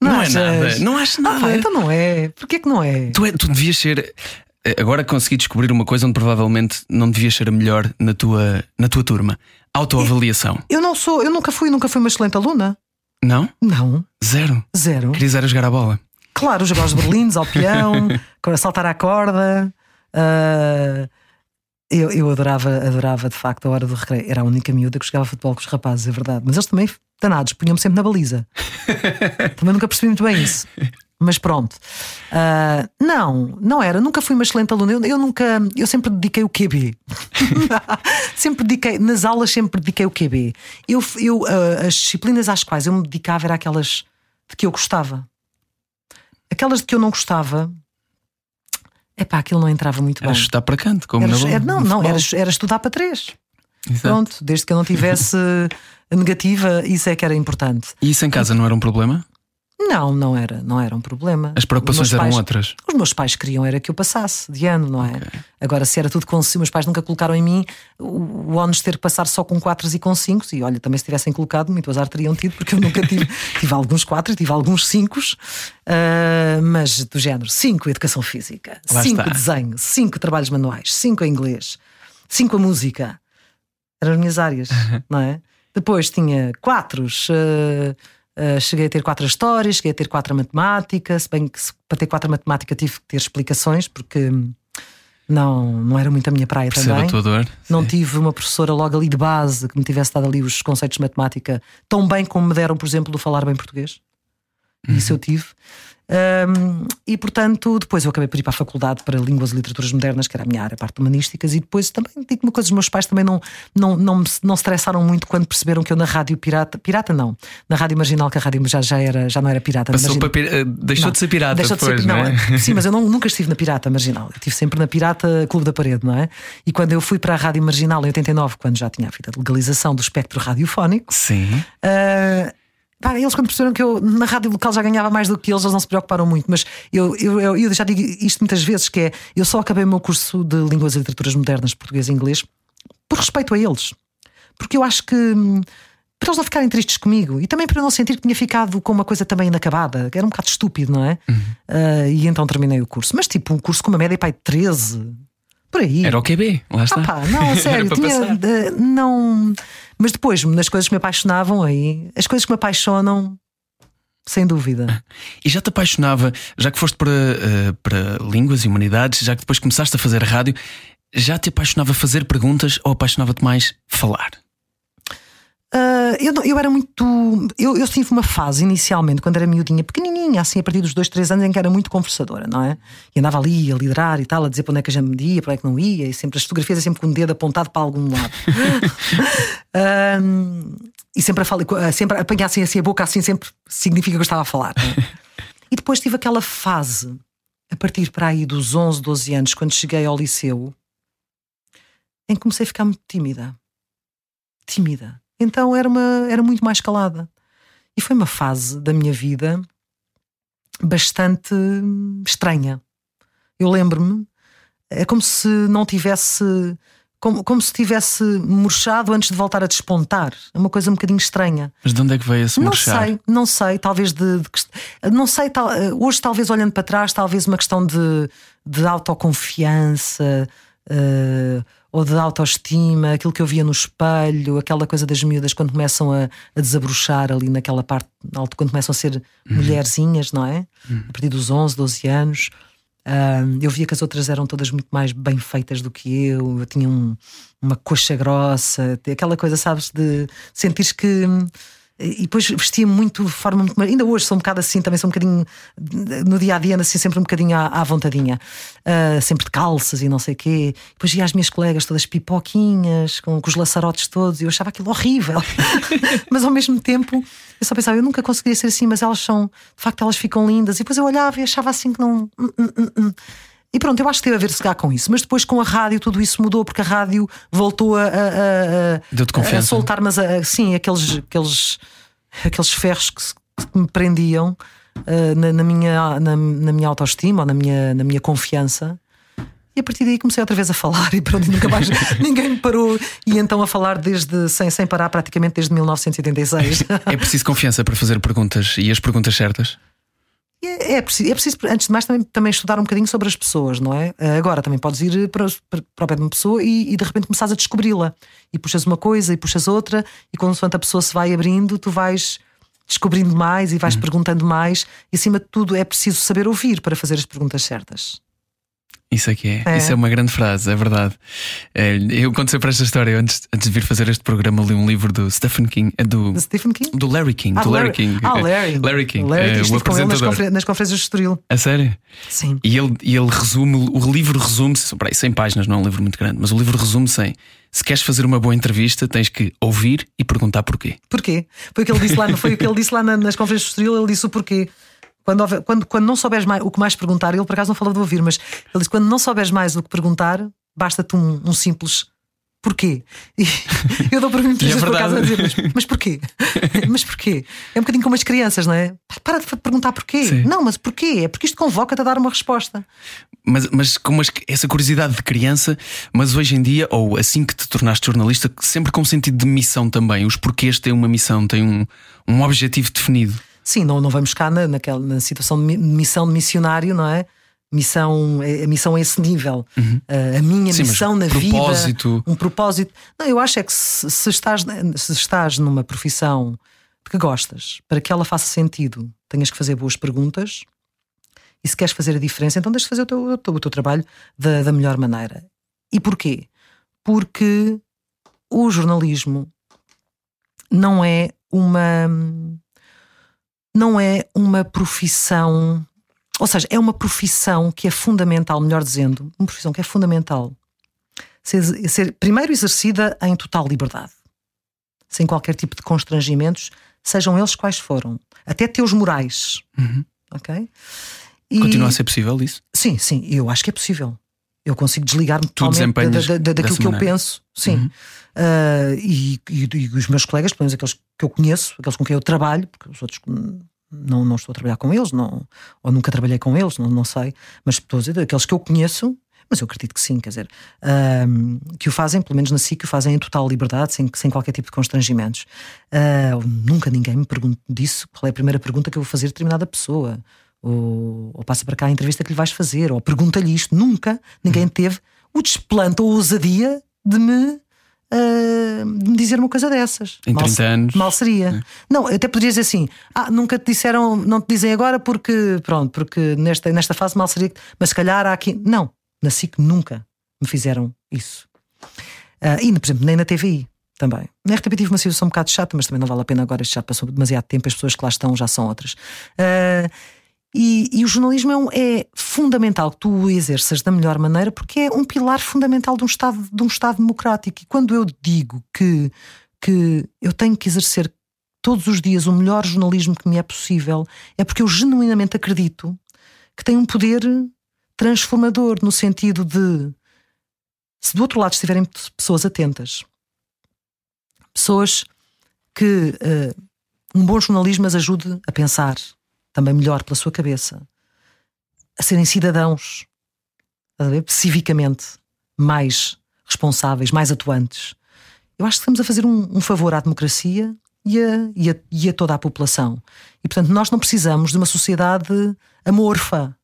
Não é achas? nada, não acho Ah, nada. pá, então não é. Porquê que não é? Tu, é- tu devias ser. Agora consegui descobrir uma coisa onde provavelmente não devias ser a melhor na tua, na tua turma. Autoavaliação. Eu não sou, eu nunca fui, nunca fui uma excelente aluna. Não? Não, Zero. zero. Querias era jogar a bola. Claro, jogar os berlindes ao peão, *laughs* saltar à corda. ah, eu, eu adorava, adorava de facto a hora do recreio. Era a única miúda que jogava futebol com os rapazes, é verdade. Mas eles também, danados, punham-me sempre na baliza. *laughs* também nunca percebi muito bem isso. Mas pronto. Ah, não, não era. Nunca fui uma excelente aluna. Eu, eu nunca. Eu sempre dediquei o QB. *laughs* sempre dediquei. Nas aulas, sempre dediquei o QB. Eu, eu, ah, as disciplinas às quais eu me dedicava eram aquelas de que eu gostava. Aquelas de que eu não gostava. Epá, aquilo não entrava muito Era bem. chutar para canto, como Era, era- não, no não, futebol. era, era estudar para três. Exato. Pronto, desde que eu não tivesse *laughs* negativa, isso é que era importante. E isso em casa não era um problema? Não, não era, não era um problema. As preocupações eram pais- outras. Os meus pais queriam era que eu passasse de ano, não é? Agora, se era tudo com os meus pais nunca colocaram em mim o, o ónus de ter que passar só com 4 e com 5, e olha, também se tivessem colocado, muito azar teriam tido, porque eu nunca tive, *laughs* tive alguns 4, tive alguns 5, mas do género 5 educação física, Lá 5 está. desenho, 5 trabalhos manuais, 5 inglês, 5 a música. Eram as minhas áreas, não é? Depois tinha 4. Cheguei a ter quatro histórias, cheguei a ter quatro a matemática, se bem que para ter quatro matemática tive que ter explicações, porque não, não era muito a minha praia Perceba também. a tua dor. Não tive uma professora logo ali de base que me tivesse dado ali os conceitos de matemática tão bem como me deram, por exemplo, do falar bem português. E Isso eu tive. Hum, e portanto, depois eu acabei por ir para a faculdade para Línguas e Literaturas Modernas, que era a minha área, a parte de humanísticas, e depois também digo uma coisa: os meus pais também não, não, não, me- não estressaram muito quando perceberam que eu na rádio pirata, pirata não, na rádio marginal, que a rádio já, já, era, já não era pirata, Passou para pir- eh, deixou não, de ser pirata deixou de ser- depois, não, não é? Sim, mas eu *laughs* não- nunca estive na Pirata Marginal. Eu estive sempre na Pirata Clube da Parede, não é? E quando eu fui para a Rádio Marginal em 89, quando já tinha a legalização do espectro radiofónico, Sim. ah, pá, eles quando perceberam que eu na rádio local já ganhava mais do que eles, eles não se preocuparam muito. Mas eu, eu, eu, já digo isto muitas vezes: que é eu só acabei o meu curso de Línguas e Literaturas Modernas, português e inglês, por respeito a eles. Porque eu acho que. Para eles não ficarem tristes comigo e também para eu não sentir que tinha ficado com uma coisa também inacabada, que era um bocado estúpido, não é? Ah, e então terminei o curso. Mas tipo, um curso com uma média pai de 13, por aí. Era o QB, lá está. Ah pá, não, *laughs* sério, tinha, eh, não. Mas depois, nas coisas que me apaixonavam aí, as coisas que me apaixonam, sem dúvida. E já te apaixonava, já que foste para, eh, para línguas e humanidades, já que depois começaste a fazer rádio, já te apaixonava fazer perguntas ou apaixonava-te mais falar? Ah, eu, eu era muito. Eu, eu tive uma fase inicialmente, quando era miudinha, pequenininha, assim, a partir dos dois, três anos, em que era muito conversadora, não é? E andava ali a liderar e tal, a dizer para onde é que a gente me ia, para onde é que não ia, e sempre as fotografias é sempre com o dedo apontado para algum lado. *laughs* Ahm, e sempre a, falar, sempre a apanhar assim, a boca, assim sempre significa que eu estava a falar. é? *laughs* E depois tive aquela fase a partir para aí dos 11, 12 anos, quando cheguei ao liceu, em que comecei a ficar muito tímida. Tímida. Então era, uma, era muito mais calada. E foi uma fase da minha vida bastante estranha. Eu lembro-me, é como se não tivesse. Como, como se tivesse murchado antes de voltar a despontar. É uma coisa um bocadinho estranha. Mas de onde é que veio esse Não murchar? sei, não sei, talvez de, de não sei, tal- hoje talvez olhando para trás, talvez uma questão de, de autoconfiança eh, ou de autoestima, aquilo que eu via no espelho, aquela coisa das miúdas quando começam a, a desabrochar ali naquela parte alto, quando começam a ser mulherzinhas, não é? A partir dos 11, 12 anos. Eu via que as outras eram todas muito mais bem feitas do que eu, eu tinha um- uma coxa grossa, aquela coisa, sabes, de sentires que. E depois vestia muito de forma muito. Ainda hoje sou um bocado assim, também sou um bocadinho. No dia a dia, assim, sempre um bocadinho à, à vontadinha. Ah, sempre de calças e não sei o quê. Depois via as minhas colegas todas pipoquinhas, com, com os laçarotes todos, e eu achava aquilo horrível. *laughs* mas ao mesmo tempo, eu só pensava, eu nunca conseguiria ser assim, mas elas são. De facto, elas ficam lindas. E depois eu olhava e achava assim que não. E pronto, eu acho que teve a ver se cá com isso. Mas depois com a rádio tudo isso mudou, porque a rádio voltou a, a, a- a- confiança. soltar, mas sim, aqueles, aqueles, aqueles ferros que, se- que me prendiam ah, na, na minha, na, na minha autoestima ou na minha, na minha confiança. E a partir daí comecei outra vez a falar e pronto, nunca mais *laughs* ninguém me parou. E então a falar desde sem, sem parar, praticamente desde 1986. É preciso confiança para fazer perguntas e as perguntas certas. É, é preciso, é preciso, antes de mais, também, também estudar um bocadinho sobre as pessoas, não é? Ah, Agora também podes ir para, para, o pé de uma pessoa e, e de repente começares a descobri-la. E puxas uma coisa e puxas outra, e consoante a pessoa se vai abrindo, tu vais descobrindo mais e vais perguntando mais. E acima de tudo, é preciso saber ouvir para fazer as perguntas certas. Isso é que é. É. Isso é uma grande frase, é verdade. É, Eu conto sempre esta história. Antes, antes de vir fazer este programa, li um livro do Stephen King, é do, De Stephen King? do Larry King. Ah, do Larry, King. Ah, Larry. Larry King, Larry, é, estive o com ele nas, apresentador. confer- nas conferências de Estoril. A sério? Sim. E ele, e ele resume, o livro resume-se, peraí, 100 páginas, não é um livro muito grande, mas o livro resume-se em: se queres fazer uma boa entrevista, tens que ouvir e perguntar porquê. Porquê? Foi o que ele disse lá, foi o que ele disse lá na- nas conferências de Estoril, ele disse o porquê. Quando, quando, quando não souberes mais o que mais perguntar, ele por acaso não falou de ouvir, mas ele disse: quando não souberes mais o que perguntar, basta-te um, um simples porquê. *laughs* E eu dou para mim é por casa a dizer: mas, mas porquê? *laughs* mas porquê? É um bocadinho como as crianças, não é? Para de perguntar porquê. Sim. Não, mas porquê? É porque isto convoca-te a dar uma resposta. Mas, mas com umas- essa curiosidade de criança, mas hoje em dia, ou assim que te tornaste jornalista, sempre com sentido de missão também. Os porquês têm uma missão, têm um, um objetivo definido. Sim, não, não vamos cá na, naquela, na situação de mi- missão de missionário, não é? Missão, é- a missão a esse nível. A- a minha Uhum. Sim, missão na propósito. vida. Um propósito. Não, eu acho é que se, se estás, se estás numa profissão que gostas, para que ela faça sentido, tenhas que fazer boas perguntas. E se queres fazer a diferença, então tens de fazer o teu, o teu, o teu trabalho da, da melhor maneira. E porquê? Porque o jornalismo não é uma não é uma profissão, ou seja, é uma profissão que é fundamental, melhor dizendo, uma profissão que é fundamental ser, ser primeiro exercida em total liberdade, sem qualquer tipo de constrangimentos, sejam eles quais foram, até teus morais, ok? E- Continua a ser possível isso? Sim, sim, eu acho que é possível. Eu consigo desligar-me totalmente da- da- da- daquilo que eu penso. Sim. Uhum. Ah, e, e- e os meus colegas, pelo menos aqueles que eu conheço, aqueles com quem eu trabalho, porque os outros não, não estou a trabalhar com eles, não, ou nunca trabalhei com eles, não, não sei, mas estou a dizer, aqueles que eu conheço, mas eu acredito que sim, quer dizer, ahm, que o fazem, pelo menos na SIC, que o fazem em total liberdade, sem, sem qualquer tipo de constrangimentos. Ah, nunca ninguém me pergunta disso, qual é a primeira pergunta que eu vou fazer a determinada pessoa. Ou, ou passa para cá a entrevista que lhe vais fazer, ou pergunta-lhe isto. Nunca ninguém teve o desplante ou a ousadia de me, ah, de me dizer uma coisa dessas. Em Mal 30 se- anos. Mal seria. Não, até poderias dizer assim: ah, nunca te disseram, não te dizem agora porque, pronto, porque nesta, nesta fase mal seria. Mas se calhar há aqui. Não, na SIC nunca me fizeram isso. Ah, e, por exemplo, nem na TVI também. Na RTP tive uma situação um bocado chata, mas também não vale a pena agora, isto já passou demasiado tempo, as pessoas que lá estão já são outras. Ah, e, e o jornalismo é, um- é fundamental que tu o exerças da melhor maneira porque é um pilar fundamental de um Estado, de um estado democrático. E quando eu digo que, que eu tenho que exercer todos os dias o melhor jornalismo que me é possível, é porque eu genuinamente acredito que tem um poder transformador no sentido de se do outro lado estiverem pessoas atentas, pessoas que uh, um bom jornalismo as ajude a pensar também melhor pela sua cabeça, a serem cidadãos, a civicamente mais responsáveis, mais atuantes. Eu acho que estamos a fazer um, um favor à democracia e a, e, a, e a toda a população. E portanto, nós não precisamos de uma sociedade amorfa.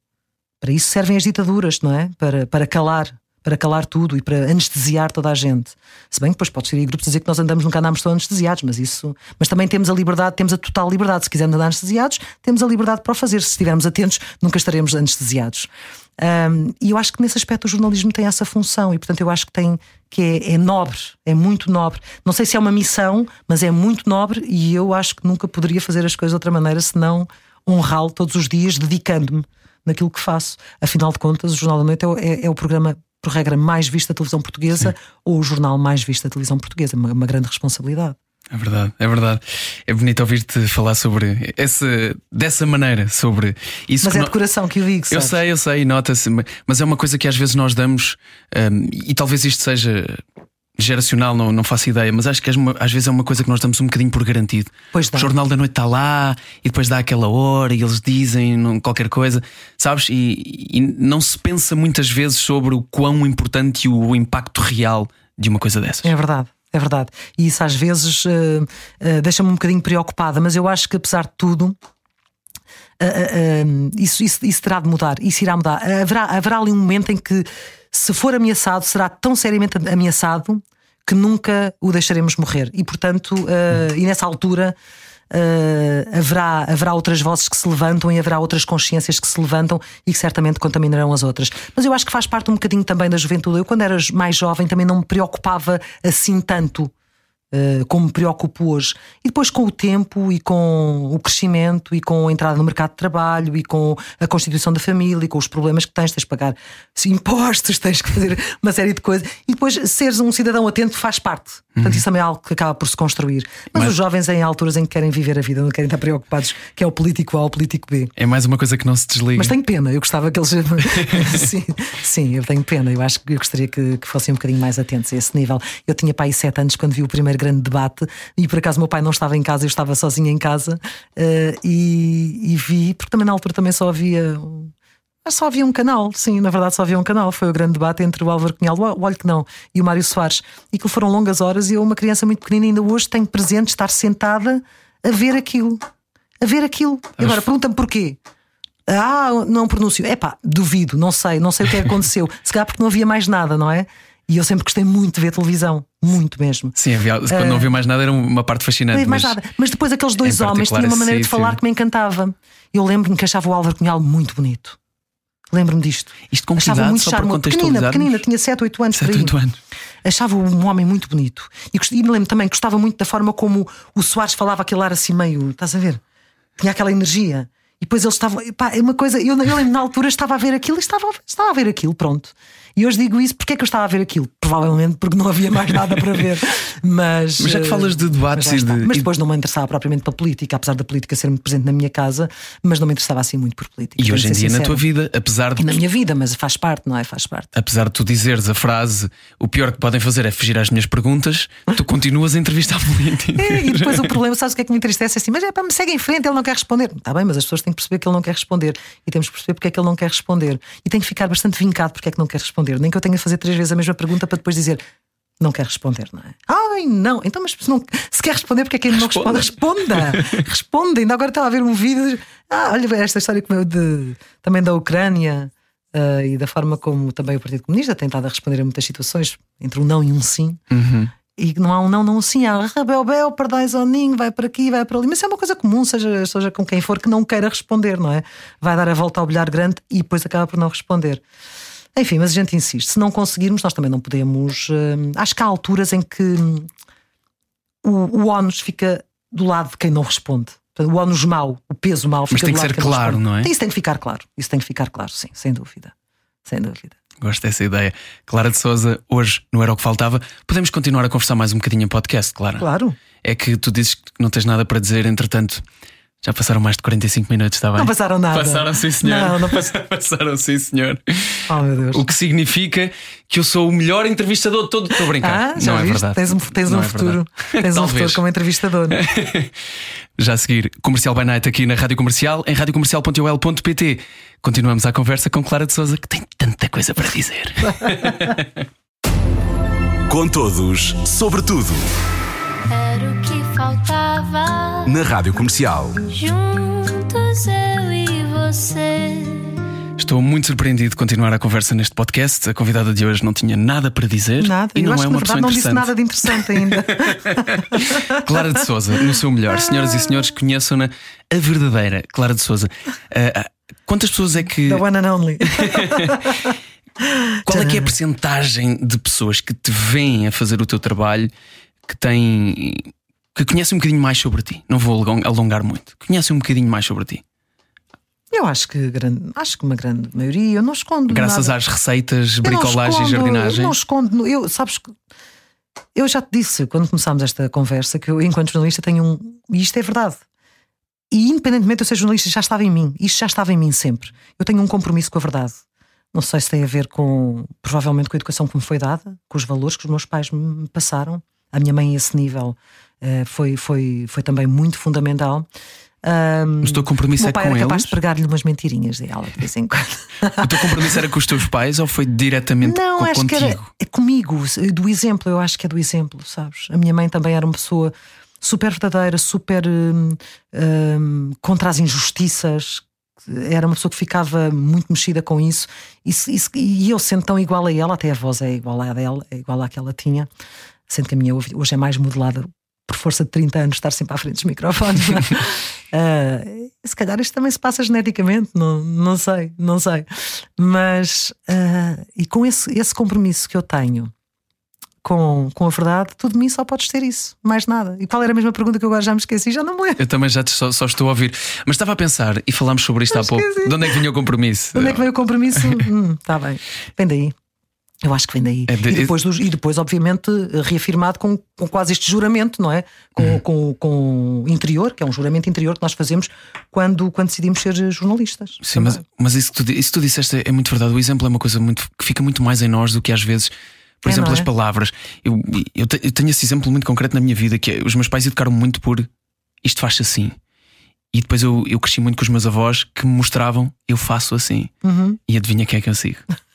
Para isso servem as ditaduras, não é? Para, para calar para calar tudo e para anestesiar toda a gente. Se bem que depois pode ser aí grupos dizer que nós andamos, nunca andamos tão anestesiados, mas isso. Mas também temos a liberdade, temos a total liberdade. Se quisermos andar anestesiados, temos a liberdade para o fazer. Se estivermos atentos, nunca estaremos anestesiados. Um, e eu acho que nesse aspecto o jornalismo tem essa função e, portanto, eu acho que tem que é, é nobre, é muito nobre. Não sei se é uma missão, mas é muito nobre e eu acho que nunca poderia fazer as coisas de outra maneira senão honrá-lo todos os dias, dedicando-me naquilo que faço. Afinal de contas, o Jornal da Noite é, é, é o programa por regra, mais visto da televisão portuguesa Sim. ou o jornal mais visto da televisão portuguesa. Uma, uma grande responsabilidade. É verdade, é verdade. É bonito ouvir-te falar sobre esse, dessa maneira, sobre isso. Mas é de coração que eu digo. Eu sei, eu sei, nota-se, mas é uma coisa que às vezes nós damos, um, e talvez isto seja geracional, não, não faço ideia, mas acho que às vezes é uma coisa que nós damos um bocadinho por garantido. O Jornal da Noite está lá e depois dá aquela hora e eles dizem qualquer coisa, sabes? E, e não se pensa muitas vezes sobre o quão importante e o impacto real de uma coisa dessas. É verdade. É verdade. E isso às vezes uh, uh, deixa-me um bocadinho preocupada, mas eu acho que apesar de tudo, isso, isso, isso, terá de mudar, isso irá mudar. Haverá, haverá ali um momento em que, se for ameaçado, será tão seriamente ameaçado que nunca o deixaremos morrer. E, portanto, uh, e nessa altura. Uh, haverá, haverá outras vozes que se levantam e haverá outras consciências que se levantam e que certamente contaminarão as outras. Mas eu acho que faz parte um bocadinho também da juventude. Eu, quando era mais jovem, também não me preocupava assim tanto como me preocupo hoje. E depois, com o tempo e com o crescimento e com a entrada no mercado de trabalho e com a constituição da família e com os problemas que tens, tens de pagar impostos, *laughs* tens que fazer uma série de coisas. E depois, seres um cidadão atento faz parte. Portanto, isso também é algo que acaba por se construir. Mas, Mas, os jovens, em alturas em que querem viver a vida, não querem estar preocupados que é o político A ou o político B. É mais uma coisa que não se desliga. Mas tenho pena, eu gostava que eles. *laughs* sim, sim, eu tenho pena. Eu acho que eu gostaria que, que fossem um bocadinho mais atentos a esse nível. Eu tinha pai sete anos quando vi o primeiro grande debate e por acaso meu pai não estava em casa, eu estava sozinha em casa uh, e, e vi, porque também na altura também só havia só havia um canal, sim, na verdade só havia um canal. Foi o grande debate entre o Álvaro Cunhal, o Olho que não, e o Mário Soares. E que foram longas horas. E eu, uma criança muito pequenina, ainda hoje tenho presente estar sentada a ver aquilo. A ver aquilo. E agora pergunta-me porquê. Ah, não pronuncio. É pá, duvido, não sei, não sei o que é que aconteceu. *laughs* Se calhar porque não havia mais nada, não é? E eu sempre gostei muito de ver televisão, muito mesmo. Sim, havia, quando uh, não havia mais nada era uma parte fascinante. Não mais mas, nada. mas depois aqueles dois homens tinham uma maneira de falar que me encantava. Eu lembro-me que achava o Álvaro Cunhal muito bonito. Lembro-me disto. Isto com Achava muito charmoso. Pequenina, pequenina, tinha 7, 8 anos. 7, 8 anos. Achava um homem muito bonito. E, e me lembro também, gostava muito da forma como o Soares falava aquele ar assim meio. Estás a ver? Tinha aquela energia. E depois eles estavam. Pá, é uma coisa. Eu, eu lembro na altura estava a ver aquilo e estava, estava a ver aquilo, pronto. E hoje digo isso porque é que eu estava a ver aquilo? Provavelmente porque não havia mais nada para ver. *laughs* Mas, mas já que falas de debates mas, e de... mas depois não me interessava propriamente pela política, apesar da política ser muito presente na minha casa, mas não me interessava assim muito por política. E hoje em dia sincero. na tua vida, apesar de. Na minha vida, mas faz parte, não é? Faz parte. Apesar de tu dizeres a frase o pior que podem fazer é fugir às minhas perguntas, tu continuas a entrevistar política. *laughs* É, e depois o problema, sabes o que é que me entristece? É assim, mas é para me segue em frente, ele não quer responder. Está bem, mas as pessoas têm que perceber que ele não quer responder. E temos que perceber porque é que ele não quer responder. E tem que ficar bastante vincado porque é que não quer responder. Nem que eu tenha que fazer três vezes a mesma pergunta para depois dizer não quer responder, não é? Ai, não. Então, mas se, não, se quer responder, porque é que ele não responde? Responda! *laughs* Responda! Ainda agora estava a ver um vídeo. Ah, olha esta história como eu de, também da Ucrânia uh, e da forma como também o Partido Comunista tem estado a responder a muitas situações, entre um não e um sim. Uhum. E não há um não, não um sim. Há rebel, bel, pardais ao ninho, vai para aqui, vai para ali. Mas é uma coisa comum, seja, seja com quem for, que não queira responder, não é? Vai dar a volta ao bilhar grande e depois acaba por não responder. Enfim, mas a gente insiste. Se não conseguirmos, nós também não podemos. Uh, acho que há alturas em que hum, o, o ónus fica do lado de quem não responde. O ónus mau, o peso mau fica Mas tem que ser claro, não é? Isso tem que ficar claro. Isso tem que ficar claro, sim, sem dúvida. Sem dúvida. Gosto dessa ideia. Clara de Souza, hoje não era o que faltava. Podemos continuar a conversar mais um bocadinho em podcast, Clara? Claro. É que tu dizes que não tens nada para dizer, entretanto, Já passaram mais de 45 minutos, está bem? Não passaram nada. Passaram, sim, senhor. Não, não *laughs* passaram. passaram, sim, senhor. Oh, meu Deus. O que significa que eu sou o melhor entrevistador de todo. Estou a brincar. Ah, já não é viste? verdade. Tens um, tens um é futuro. verdade. *laughs* Tens um *laughs* futuro como entrevistador. Já a seguir, Comercial by Night aqui na Rádio Comercial, em radiocomercial.ol.pt. Continuamos a conversa com Clara de Souza, que tem tanta coisa para dizer. Com todos, sobre tudo, Era o que faltava. na Rádio Comercial. Juntos eu e você. Estou muito surpreendido de continuar a conversa neste podcast. A convidada de hoje não tinha nada para dizer. Nada. E não acho é que na uma pessoa verdade não disse nada de interessante ainda. *laughs* Clara de Souza, no seu melhor. Senhoras e senhores, conheçam-na a verdadeira Clara de Souza. Ah, quantas pessoas é que. The one and only. *laughs* Qual é que é a percentagem de pessoas que te veem a fazer o teu trabalho que têm. Que conhecem um bocadinho mais sobre ti? Não vou along- alongar muito. Conhecem um bocadinho mais sobre ti. Eu acho que, grande, acho que uma grande maioria. Eu não escondo. Graças nada. às receitas, bricolagem e jardinagem. Eu não escondo. Eu, sabes que. Eu já te disse quando começámos esta conversa que eu, enquanto jornalista, tenho um. E isto é verdade. E independentemente de eu ser jornalista, já estava em mim. Isto já estava em mim sempre. Eu tenho um compromisso com a verdade. Não sei se tem a ver com. provavelmente com a educação que me foi dada, com os valores que os meus pais me passaram. A minha mãe, a esse nível, eh, foi, foi, foi também muito fundamental. Ahm, Mas o teu compromisso o meu é pai com era capaz eles? de pregar-lhe umas mentirinhas dela de vez em quando. O teu compromisso era com os teus pais ou foi diretamente Não, co- acho contigo? que era é comigo, do exemplo, eu acho que é do exemplo, sabes? A minha mãe também era uma pessoa super verdadeira, super hum, hum, contra as injustiças. Era uma pessoa que ficava muito mexida com isso. Isso- isso- e eu sendo tão igual a ela, até a voz é igual à dela, é igual à que ela tinha, sendo que a minha hoje é mais modelada por força de 30 anos, estar sempre à frente dos microfones. *laughs* Ah, se calhar isto também se passa geneticamente, não, não sei, não sei. Mas, ah, e com esse, esse compromisso que eu tenho com, com a verdade, tudo de mim só podes ter isso, mais nada. E qual era a mesma pergunta que eu agora já me esqueci? Já não me lembro. Eu também já te- só, só estou a ouvir. Mas estava a pensar, e falámos sobre isto há pouco. De onde é que vinha o compromisso? De onde é que veio o compromisso? *laughs* Hum, Está bem, vem daí. Eu acho que vem daí. É de- e, depois e depois, obviamente, reafirmado com, com quase este juramento, não é? Com, Uhum. com, com interior, que é um juramento interior que nós fazemos quando, quando decidimos ser jornalistas. Sim, mas, mas isso, que tu, isso que tu disseste é muito verdade. O exemplo é uma coisa muito que fica muito mais em nós do que às vezes. Por É, exemplo, não as é? palavras. Eu, eu, te- eu tenho esse exemplo muito concreto na minha vida, que é, os meus pais educaram muito por isto faz assim. E depois eu, eu cresci muito com os meus avós que me mostravam eu faço assim. Uhum. E adivinha quem é que eu sigo? *laughs*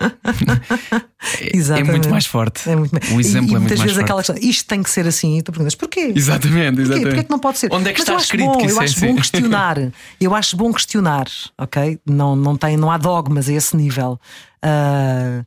é, é muito mais forte. É muito... O exemplo e, e é muito mais vezes forte. aquela questão, isto tem que ser assim, e tu perguntas porquê? Exatamente, Porquê? exatamente. Porquê que não pode ser? Onde é que Mas está escrito bom, que isso eu é acho assim? bom questionar. Eu acho bom questionar, ok? Não, não, tem, não há dogmas a esse nível. Ah,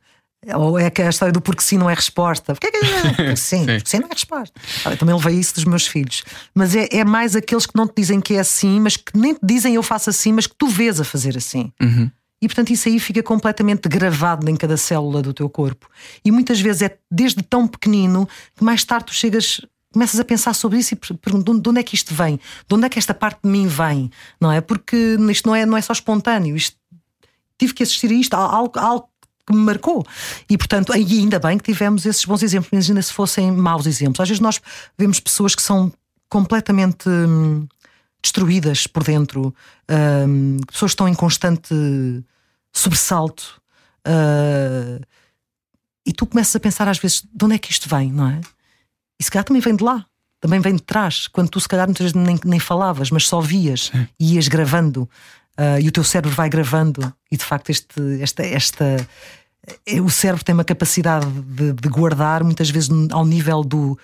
ou é que a história do porque sim não é resposta. Porquê que *laughs* porque sim, porque sim não é resposta. Eu também levei isso dos meus filhos. Mas é, é mais aqueles que não te dizem que é assim, mas que nem te dizem eu faço assim, mas que tu vês a fazer assim. Uhum. E portanto isso aí fica completamente gravado em cada célula do teu corpo. E muitas vezes é desde tão pequenino que mais tarde tu chegas, começas a pensar sobre isso e per- perguntas de onde é que isto vem? De onde é que esta parte de mim vem? Não é? Porque isto não é, não é só espontâneo. Isto, tive que assistir a isto, há algo, há algo que me marcou. E portanto, ainda bem que tivemos esses bons exemplos, imagina se fossem maus exemplos. Às vezes nós vemos pessoas que são completamente hum, destruídas por dentro, hum, pessoas que estão em constante sobressalto. ah, e tu começas a pensar às vezes de onde é que isto vem, não é? E se calhar também vem de lá, também vem de trás, quando tu se calhar muitas vezes nem, nem falavas, mas só vias e ias gravando, ah, e o teu cérebro vai gravando, e de facto este, esta, esta eh, o cérebro tem uma capacidade de, de guardar muitas vezes ao nível do,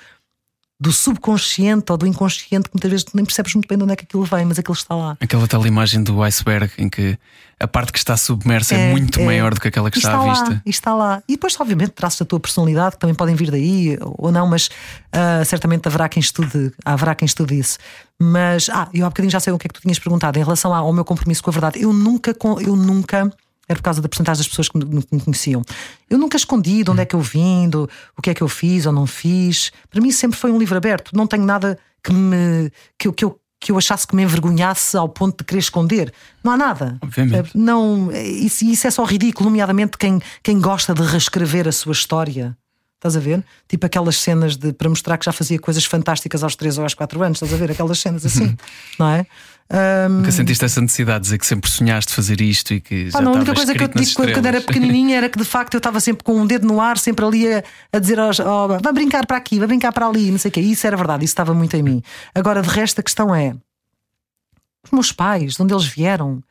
do subconsciente ou do inconsciente que muitas vezes nem percebes muito bem de onde é que aquilo vem, mas aquilo está lá. Aquela tal imagem do iceberg em que a parte que está submersa é, É, muito é. maior do que aquela que E está, à lá, vista. e está lá. E depois, obviamente, traços da tua personalidade que também podem vir daí ou não, mas ah, certamente haverá quem estude, haverá quem estude isso. Mas, ah, eu há bocadinho já sei o que é que tu tinhas perguntado em relação ao meu compromisso com a verdade. Eu nunca, eu nunca. Era por causa da porcentagem das pessoas que me, que me conheciam. Eu nunca escondi de onde é que eu vim, do, o que é que eu fiz ou não fiz. Para mim sempre foi um livro aberto. Não tenho nada que me que, eu- que eu que eu achasse que me envergonhasse ao ponto de querer esconder. Não há nada. Obviamente. Não, isso, isso é só ridículo, nomeadamente quem, quem gosta de reescrever a sua história. Estás a ver? Tipo aquelas cenas de para mostrar que já fazia coisas fantásticas aos 3 ou aos 4 anos, estás a ver? Aquelas cenas assim, *laughs* não é? Um... Nunca sentiste essa necessidade de dizer que sempre sonhaste fazer isto e que já ah, não, A única coisa que eu te digo quando era pequenininha era *laughs* que de facto eu estava sempre com um dedo no ar, sempre ali a, a dizer aos, oh, vai brincar para aqui, vai brincar para ali, não sei o quê. Isso era verdade, isso estava muito em mim. Agora, de resto, a questão é os meus pais, de onde eles vieram.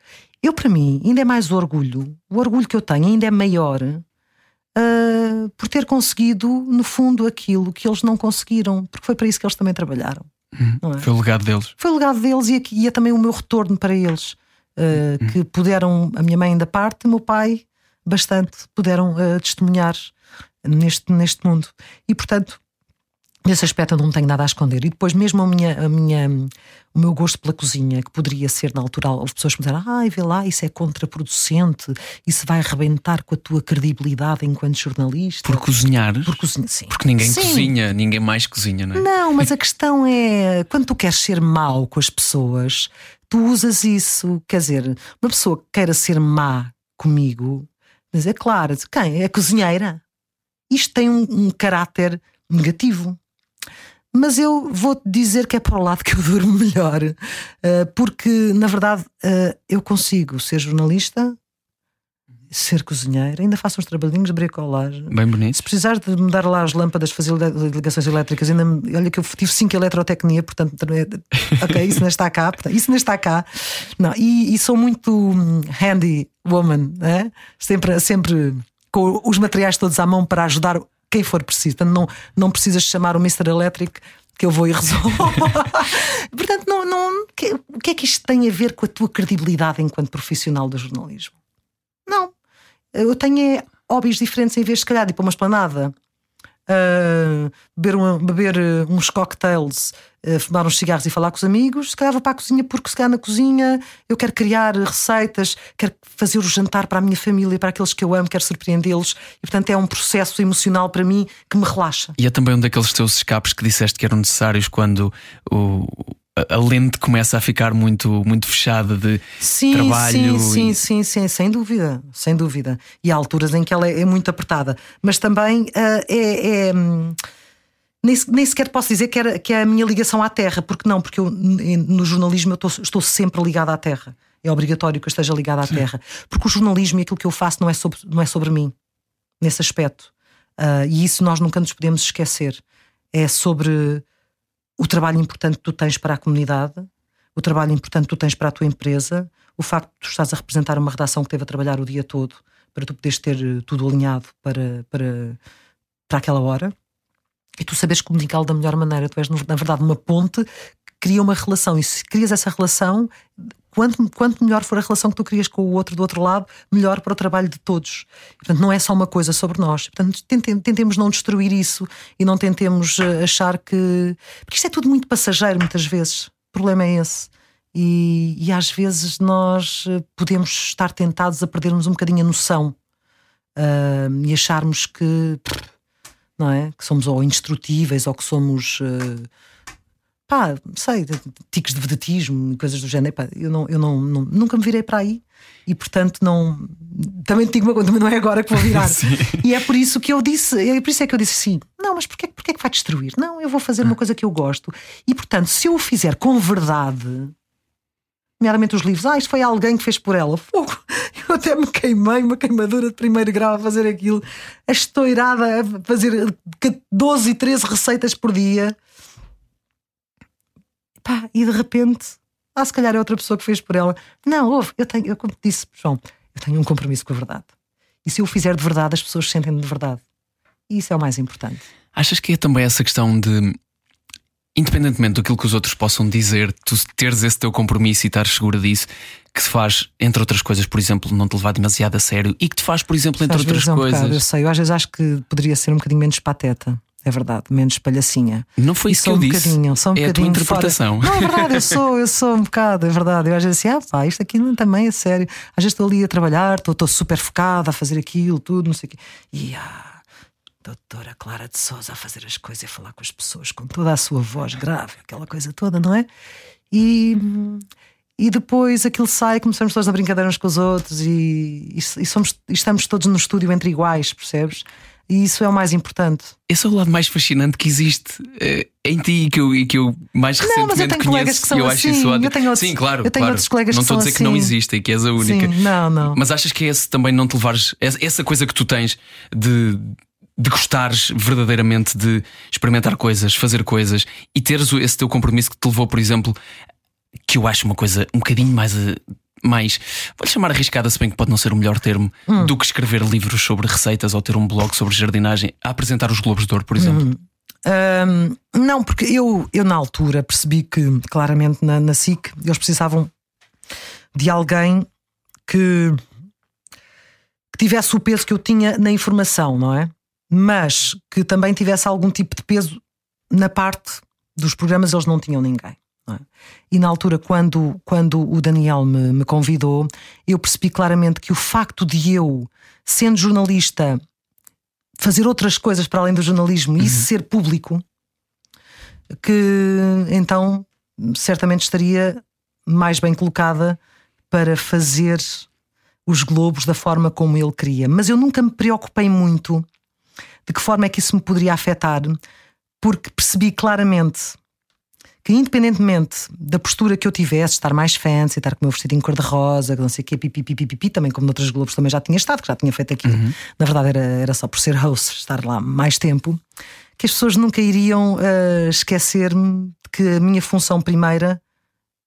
Eu, para mim, ainda é mais orgulho. O orgulho que eu tenho ainda é maior uh, por ter conseguido, no fundo, aquilo que eles não conseguiram, porque foi para isso que eles também trabalharam. Uhum. É? Foi o legado deles. Foi o legado deles e, aqui, e é também o meu retorno para eles. Uh, uhum. Que puderam, a minha mãe da parte, o meu pai, bastante, puderam uh, testemunhar neste, neste mundo. E portanto, Nesse aspecto eu não tenho nada a esconder. E depois, mesmo a minha, a minha, o meu gosto pela cozinha, que poderia ser na altura, as pessoas me disseram: ai, vê lá, isso é contraproducente, isso vai arrebentar com a tua credibilidade enquanto jornalista. Por cozinhar? Por cozinhar, sim. Porque ninguém sim. cozinha, ninguém mais cozinha, não é? Não, mas a questão é: quando tu queres ser mau com as pessoas, tu usas isso. Quer dizer, uma pessoa que queira ser má comigo, mas é claro, quem? É cozinheira. Isto tem um, um caráter negativo. Mas eu vou-te dizer que é para o lado que eu durmo melhor, eh, porque na verdade eh, eu consigo ser jornalista, ser cozinheira, ainda faço uns trabalhinhos de bricolagem. Bem bonito. Se precisares de mudar lá as lâmpadas, fazer ligações elétricas, ainda olha que eu tive 5 eletrotecnia, portanto, *laughs* ok, isso não está cá, isso não está cá. Não, e, e sou muito hum, handy woman, né? sempre, sempre com os materiais todos à mão para ajudar quem for preciso. Portanto, não, não precisas chamar o Mr. Electric que eu vou e resolvo. *laughs* Portanto, não, não, que, o que é que isto tem a ver com a tua credibilidade enquanto profissional do jornalismo? Não. Eu tenho é, hobbies diferentes em vez, de, se calhar, de ir para uma esplanada uh, beber, um, beber uh, uns cocktails, uh, fumar uns cigarros e falar com os amigos, se calhar vou para a cozinha porque se calhar na cozinha eu quero criar receitas, quero fazer o jantar para a minha família, para aqueles que eu amo, quero surpreendê-los e portanto é um processo emocional para mim que me relaxa. E é também um daqueles teus escapes que disseste que eram necessários quando o, a lente começa a ficar muito, muito fechada de sim, trabalho. Sim, sim, e... sim, sim, sem dúvida, sem dúvida. E há alturas em que ela é, é muito apertada, mas também uh, é, é hum, nem, nem, sequer posso dizer que, era, que é a minha ligação à terra, porque não, porque eu no jornalismo eu estou, estou sempre ligada à terra. É obrigatório que eu esteja ligada à sim. terra, porque o jornalismo e aquilo que eu faço não é sobre, não é sobre mim, nesse aspecto. Uh, e isso nós nunca nos podemos esquecer. É sobre o trabalho importante que tu tens para a comunidade, o trabalho importante que tu tens para a tua empresa, o facto de tu estás a representar uma redação que teve a trabalhar o dia todo para tu poderes ter eh, tudo alinhado para, para, para aquela hora e tu sabes comunicá-lo da melhor maneira. Tu és, na verdade, uma ponte que cria uma relação e se crias essa relação, quanto, quanto melhor for a relação que tu crias com o outro do outro lado, melhor para o trabalho de todos. Portanto, não é só uma coisa sobre nós. Portanto, tentemos não destruir isso e não tentemos eh, achar que. Porque isto é tudo muito passageiro, muitas vezes. O problema é esse. E, e às vezes nós eh, podemos estar tentados a perdermos um bocadinho a noção uh, e acharmos que. Não é? Que somos ou indestrutíveis ou que somos. Uh, pá, sei, tiques de vedetismo e coisas do género. Pá, eu não, eu não, não, nunca me virei para aí e, portanto, não. Também te digo uma coisa, mas não é agora que vou virar. *laughs* e é por isso que eu disse, é por isso é que eu disse sim. Não, mas porquê, porquê é que vai destruir? Não, eu vou fazer uma coisa que eu gosto. E, portanto, se eu o fizer com verdade, nomeadamente os livros, ah, isto foi alguém que fez por ela. Fogo! *laughs* Eu até me queimei, uma queimadura de primeiro grau a fazer aquilo, a estourada a fazer 12 e 13 receitas por dia pá, e de repente, ah, se calhar é outra pessoa que fez por ela. Não, houve, eu tenho, eu como disse, João, eu tenho um compromisso com a verdade. E se eu o fizer de verdade, as pessoas sentem de verdade. E isso é o mais importante. Achas que é também essa questão de, independentemente daquilo que os outros possam dizer, tu teres esse teu compromisso e estar segura disso, que te faz, entre outras coisas, por exemplo, não te levar demasiado a sério e que te faz, por exemplo, entre às outras é um coisas. Bocado, eu sei, eu às vezes acho que poderia ser um bocadinho menos pateta. É verdade, menos palhacinha. Não foi isso que eu um disse. Bocadinho, só um é a tua interpretação. Fora. Não, é verdade, eu sou, eu sou um bocado, é verdade. Eu às vezes assim, ah pá, isto aqui também é sério. Às vezes estou ali a trabalhar, estou, estou super focada a fazer aquilo, tudo, não sei o quê. E ah, doutora Clara de Souza a fazer as coisas e a falar com as pessoas com toda a sua voz grave, aquela coisa toda, não é? E, e depois aquilo sai, começamos todos a brincadeira uns com os outros e, e, e somos, e estamos todos no estúdio entre iguais, percebes? E isso é o mais importante. Esse é o lado mais fascinante que existe uh, em ti e que eu, e que eu mais recentemente não, mas eu tenho conheço. Colegas que são eu assim. acho isso eu tenho outros, Sim, claro. Eu tenho claro. outros colegas não que são estou a dizer assim. que não existe e que és a única. Sim, não, não. Mas achas que é esse também não te levares. Essa coisa que tu tens de de gostares verdadeiramente de experimentar coisas, fazer coisas e teres esse teu compromisso que te levou, por exemplo, que eu acho uma coisa um bocadinho mais. Mais vou-lhe chamar arriscada, se bem que pode não ser o melhor termo, Hum. do que escrever livros sobre receitas ou ter um blog sobre jardinagem, a apresentar os Globos de Ouro, por exemplo. Hum, não, porque eu, eu na altura percebi que claramente na, na SIC eles precisavam de alguém que, que tivesse o peso que eu tinha na informação, não é? Mas que também tivesse algum tipo de peso na parte dos programas, eles não tinham ninguém. É? E na altura, quando, quando o Daniel me, me convidou, eu percebi claramente que o facto de eu, sendo jornalista, fazer outras coisas para além do jornalismo e isso ser público, que então certamente estaria mais bem colocada para fazer os globos da forma como ele queria. Mas eu nunca me preocupei muito de que forma é que isso me poderia afetar, porque percebi claramente que, independentemente da postura que eu tivesse, estar mais fancy, estar com o meu vestidinho cor-de-rosa, não sei o quê, pipi, pipi, pipi, também como noutros Globos também já tinha estado, que já tinha feito aquilo. Na verdade, era, era só por ser host, estar lá mais tempo, que as pessoas nunca iriam ah, esquecer-me de que a minha função primeira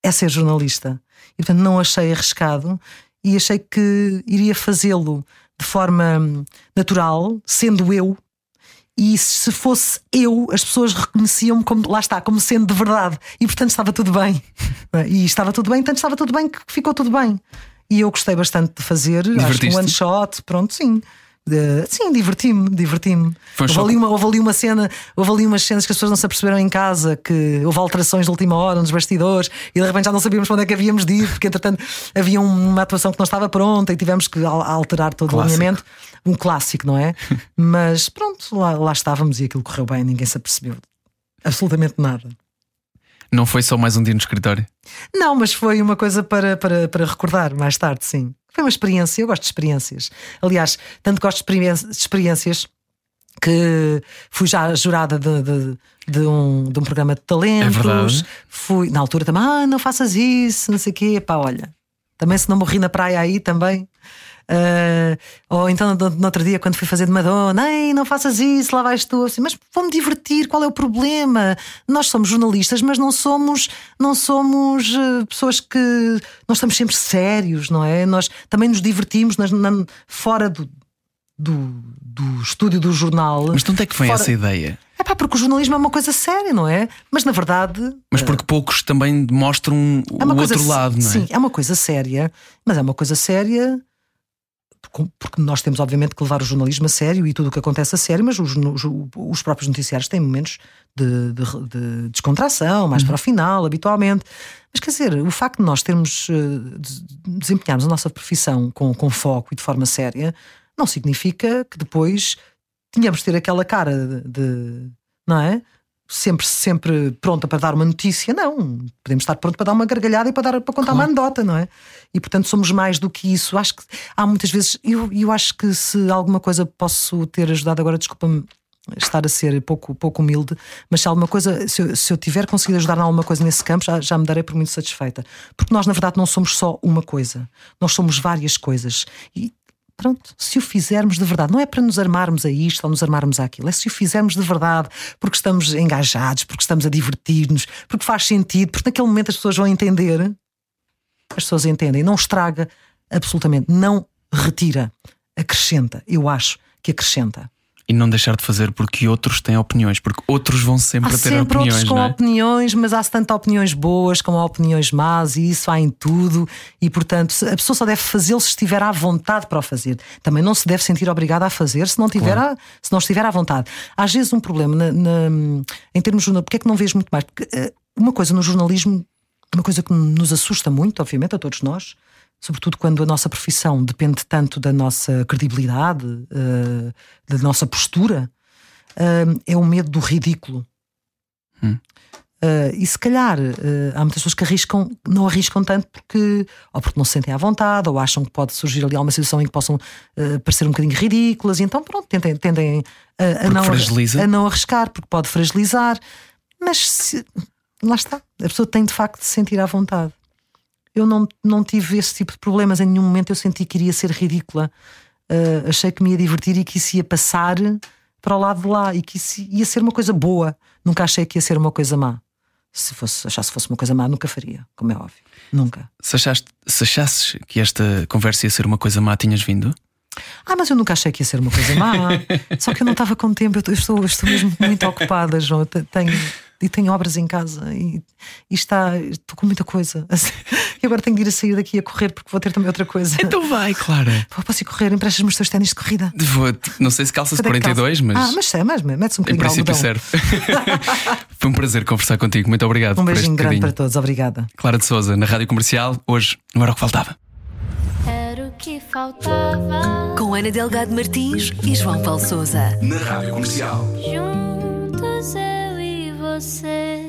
é ser jornalista. E portanto não achei arriscado e achei que iria fazê-lo de forma hum, natural, sendo eu. E se fosse eu, as pessoas reconheciam-me como, lá está, como sendo de verdade. E portanto estava tudo bem. *laughs* E estava tudo bem, portanto estava tudo bem, que ficou tudo bem. E eu gostei bastante de fazer. Acho um one shot, pronto, sim. De- sim, diverti-me, diverti-me. Houve, ali uma, houve ali uma cena, houve ali umas cenas que as pessoas não se aperceberam em casa, que houve alterações de última hora nos bastidores e de repente já não sabíamos para onde é que havíamos de ir, porque entretanto havia um- uma atuação que não estava pronta e tivemos que al- alterar todo Clássico. o alinhamento. Um clássico, não é? *laughs* Mas pronto, lá, lá estávamos e aquilo correu bem, ninguém se apercebeu. Absolutamente nada. Não foi só mais um dia no escritório. Não, mas foi uma coisa para, para, para recordar mais tarde, sim. Foi uma experiência, eu gosto de experiências. Aliás, tanto gosto de experiência- de experiências que fui já jurada de, de, de um, de um programa de talentos. É verdade. Fui, na altura também, ah, não faças isso, não sei o quê. Pá, olha, também se não morri na praia aí também. Ah, ou então no, no outro dia, quando fui fazer de Madonna, ei, não faças isso, lá vais tu. Assim, mas vou-me divertir, qual é o problema? Nós somos jornalistas, mas não somos, não somos eh, pessoas que. Nós estamos sempre sérios, não é? Nós também nos divertimos nas- na- fora do, do, do estúdio do jornal. Mas de onde é que vem Fora- essa ideia? É pá, porque o jornalismo é uma coisa séria, não é? Mas na verdade. Mas porque poucos também mostram É o outro lado, não é? Sim, é uma coisa séria, mas é uma coisa séria porque- nós temos, obviamente, que levar o jornalismo a sério e tudo o que acontece a sério, mas os, os- os próprios noticiários têm momentos de, de- de descontração, mais para o final, habitualmente. Mas quer dizer, o facto de nós termos eh, de desempenharmos a nossa profissão com, com foco e de forma séria não significa que depois tínhamos de ter aquela cara de- não é? Sempre, sempre pronta para dar uma notícia, não. Podemos estar pronto para dar uma gargalhada e para, dar, para contar uma anedota, não é? E portanto somos mais do que isso. Acho que há muitas vezes, eu, eu acho que se alguma coisa posso ter ajudado agora, desculpa-me estar a ser pouco, pouco humilde, mas se alguma coisa, se eu, se eu tiver conseguido ajudar em alguma coisa nesse campo, já, já me darei por muito satisfeita. Porque nós, na verdade, não somos só uma coisa, nós somos várias coisas. E Pronto, se o fizermos de verdade, não é para nos armarmos a isto ou nos armarmos àquilo, é se o fizermos de verdade, porque estamos engajados, porque estamos a divertir-nos, porque faz sentido, porque naquele momento as pessoas vão entender, as pessoas entendem, não estraga absolutamente, não retira, acrescenta. Eu acho que acrescenta. E não deixar de fazer porque outros têm opiniões, porque outros vão sempre Há a ter sempre opiniões, outros com é? opiniões, mas há tanto opiniões boas como opiniões más, e isso há em tudo. E portanto, a pessoa só deve fazê-lo se estiver à vontade para o fazer. Também não se deve sentir obrigada a fazer se não, tiver à- se não estiver à vontade. Às vezes, um problema na- na- em termos de jornalismo, porque é que não vês muito mais? Porque eh, uma coisa no jornalismo, uma coisa que nos assusta muito, obviamente, a todos nós. Sobretudo quando a nossa profissão depende tanto da nossa credibilidade, eh, da nossa postura, eh, é o medo do ridículo. Uh, e se calhar uh, há muitas pessoas que arriscam, não arriscam tanto porque ou porque não se sentem à vontade, ou acham que pode surgir ali alguma situação em que possam uh, parecer um bocadinho ridículas, e então pronto, tendem, tendem a, não, a não arriscar, porque pode fragilizar. Mas se, lá está, a pessoa tem de facto de se sentir à vontade. Eu não, não tive esse tipo de problemas em nenhum momento, eu senti que iria ser ridícula. achei que me ia divertir e que isso ia passar para o lado de lá e que isso ia ser uma coisa boa. Nunca achei que ia ser uma coisa má se fosse, achasse fosse uma coisa má, nunca faria, como é óbvio. Nunca. Se, achaste, se achasses que esta conversa ia ser uma coisa má, tinhas vindo? Ah, mas eu nunca achei que ia ser uma coisa má. *laughs* Só que eu não estava com tempo, eu estou, eu estou mesmo muito ocupada, João. Tenho, e tenho obras em casa e, e está, estou com muita coisa. *laughs* E agora tenho de ir a sair daqui a correr porque vou ter também outra coisa. Então vai, Clara. *laughs* Posso ir correr? Emprestas-me os teus ténis de corrida? Vou, não sei se calças 42, calça? mas. Ah, mas é, mas metes um bocadinho Em princípio serve. *laughs* Foi um prazer conversar contigo. Muito obrigado. Um beijinho grande para todos. Obrigada. Clara de Souza, na Rádio Comercial. Hoje não era o que faltava. Era o que faltava. Com Ana Delgado Martins e João Paulo Souza. Na Rádio Comercial. Juntos e você.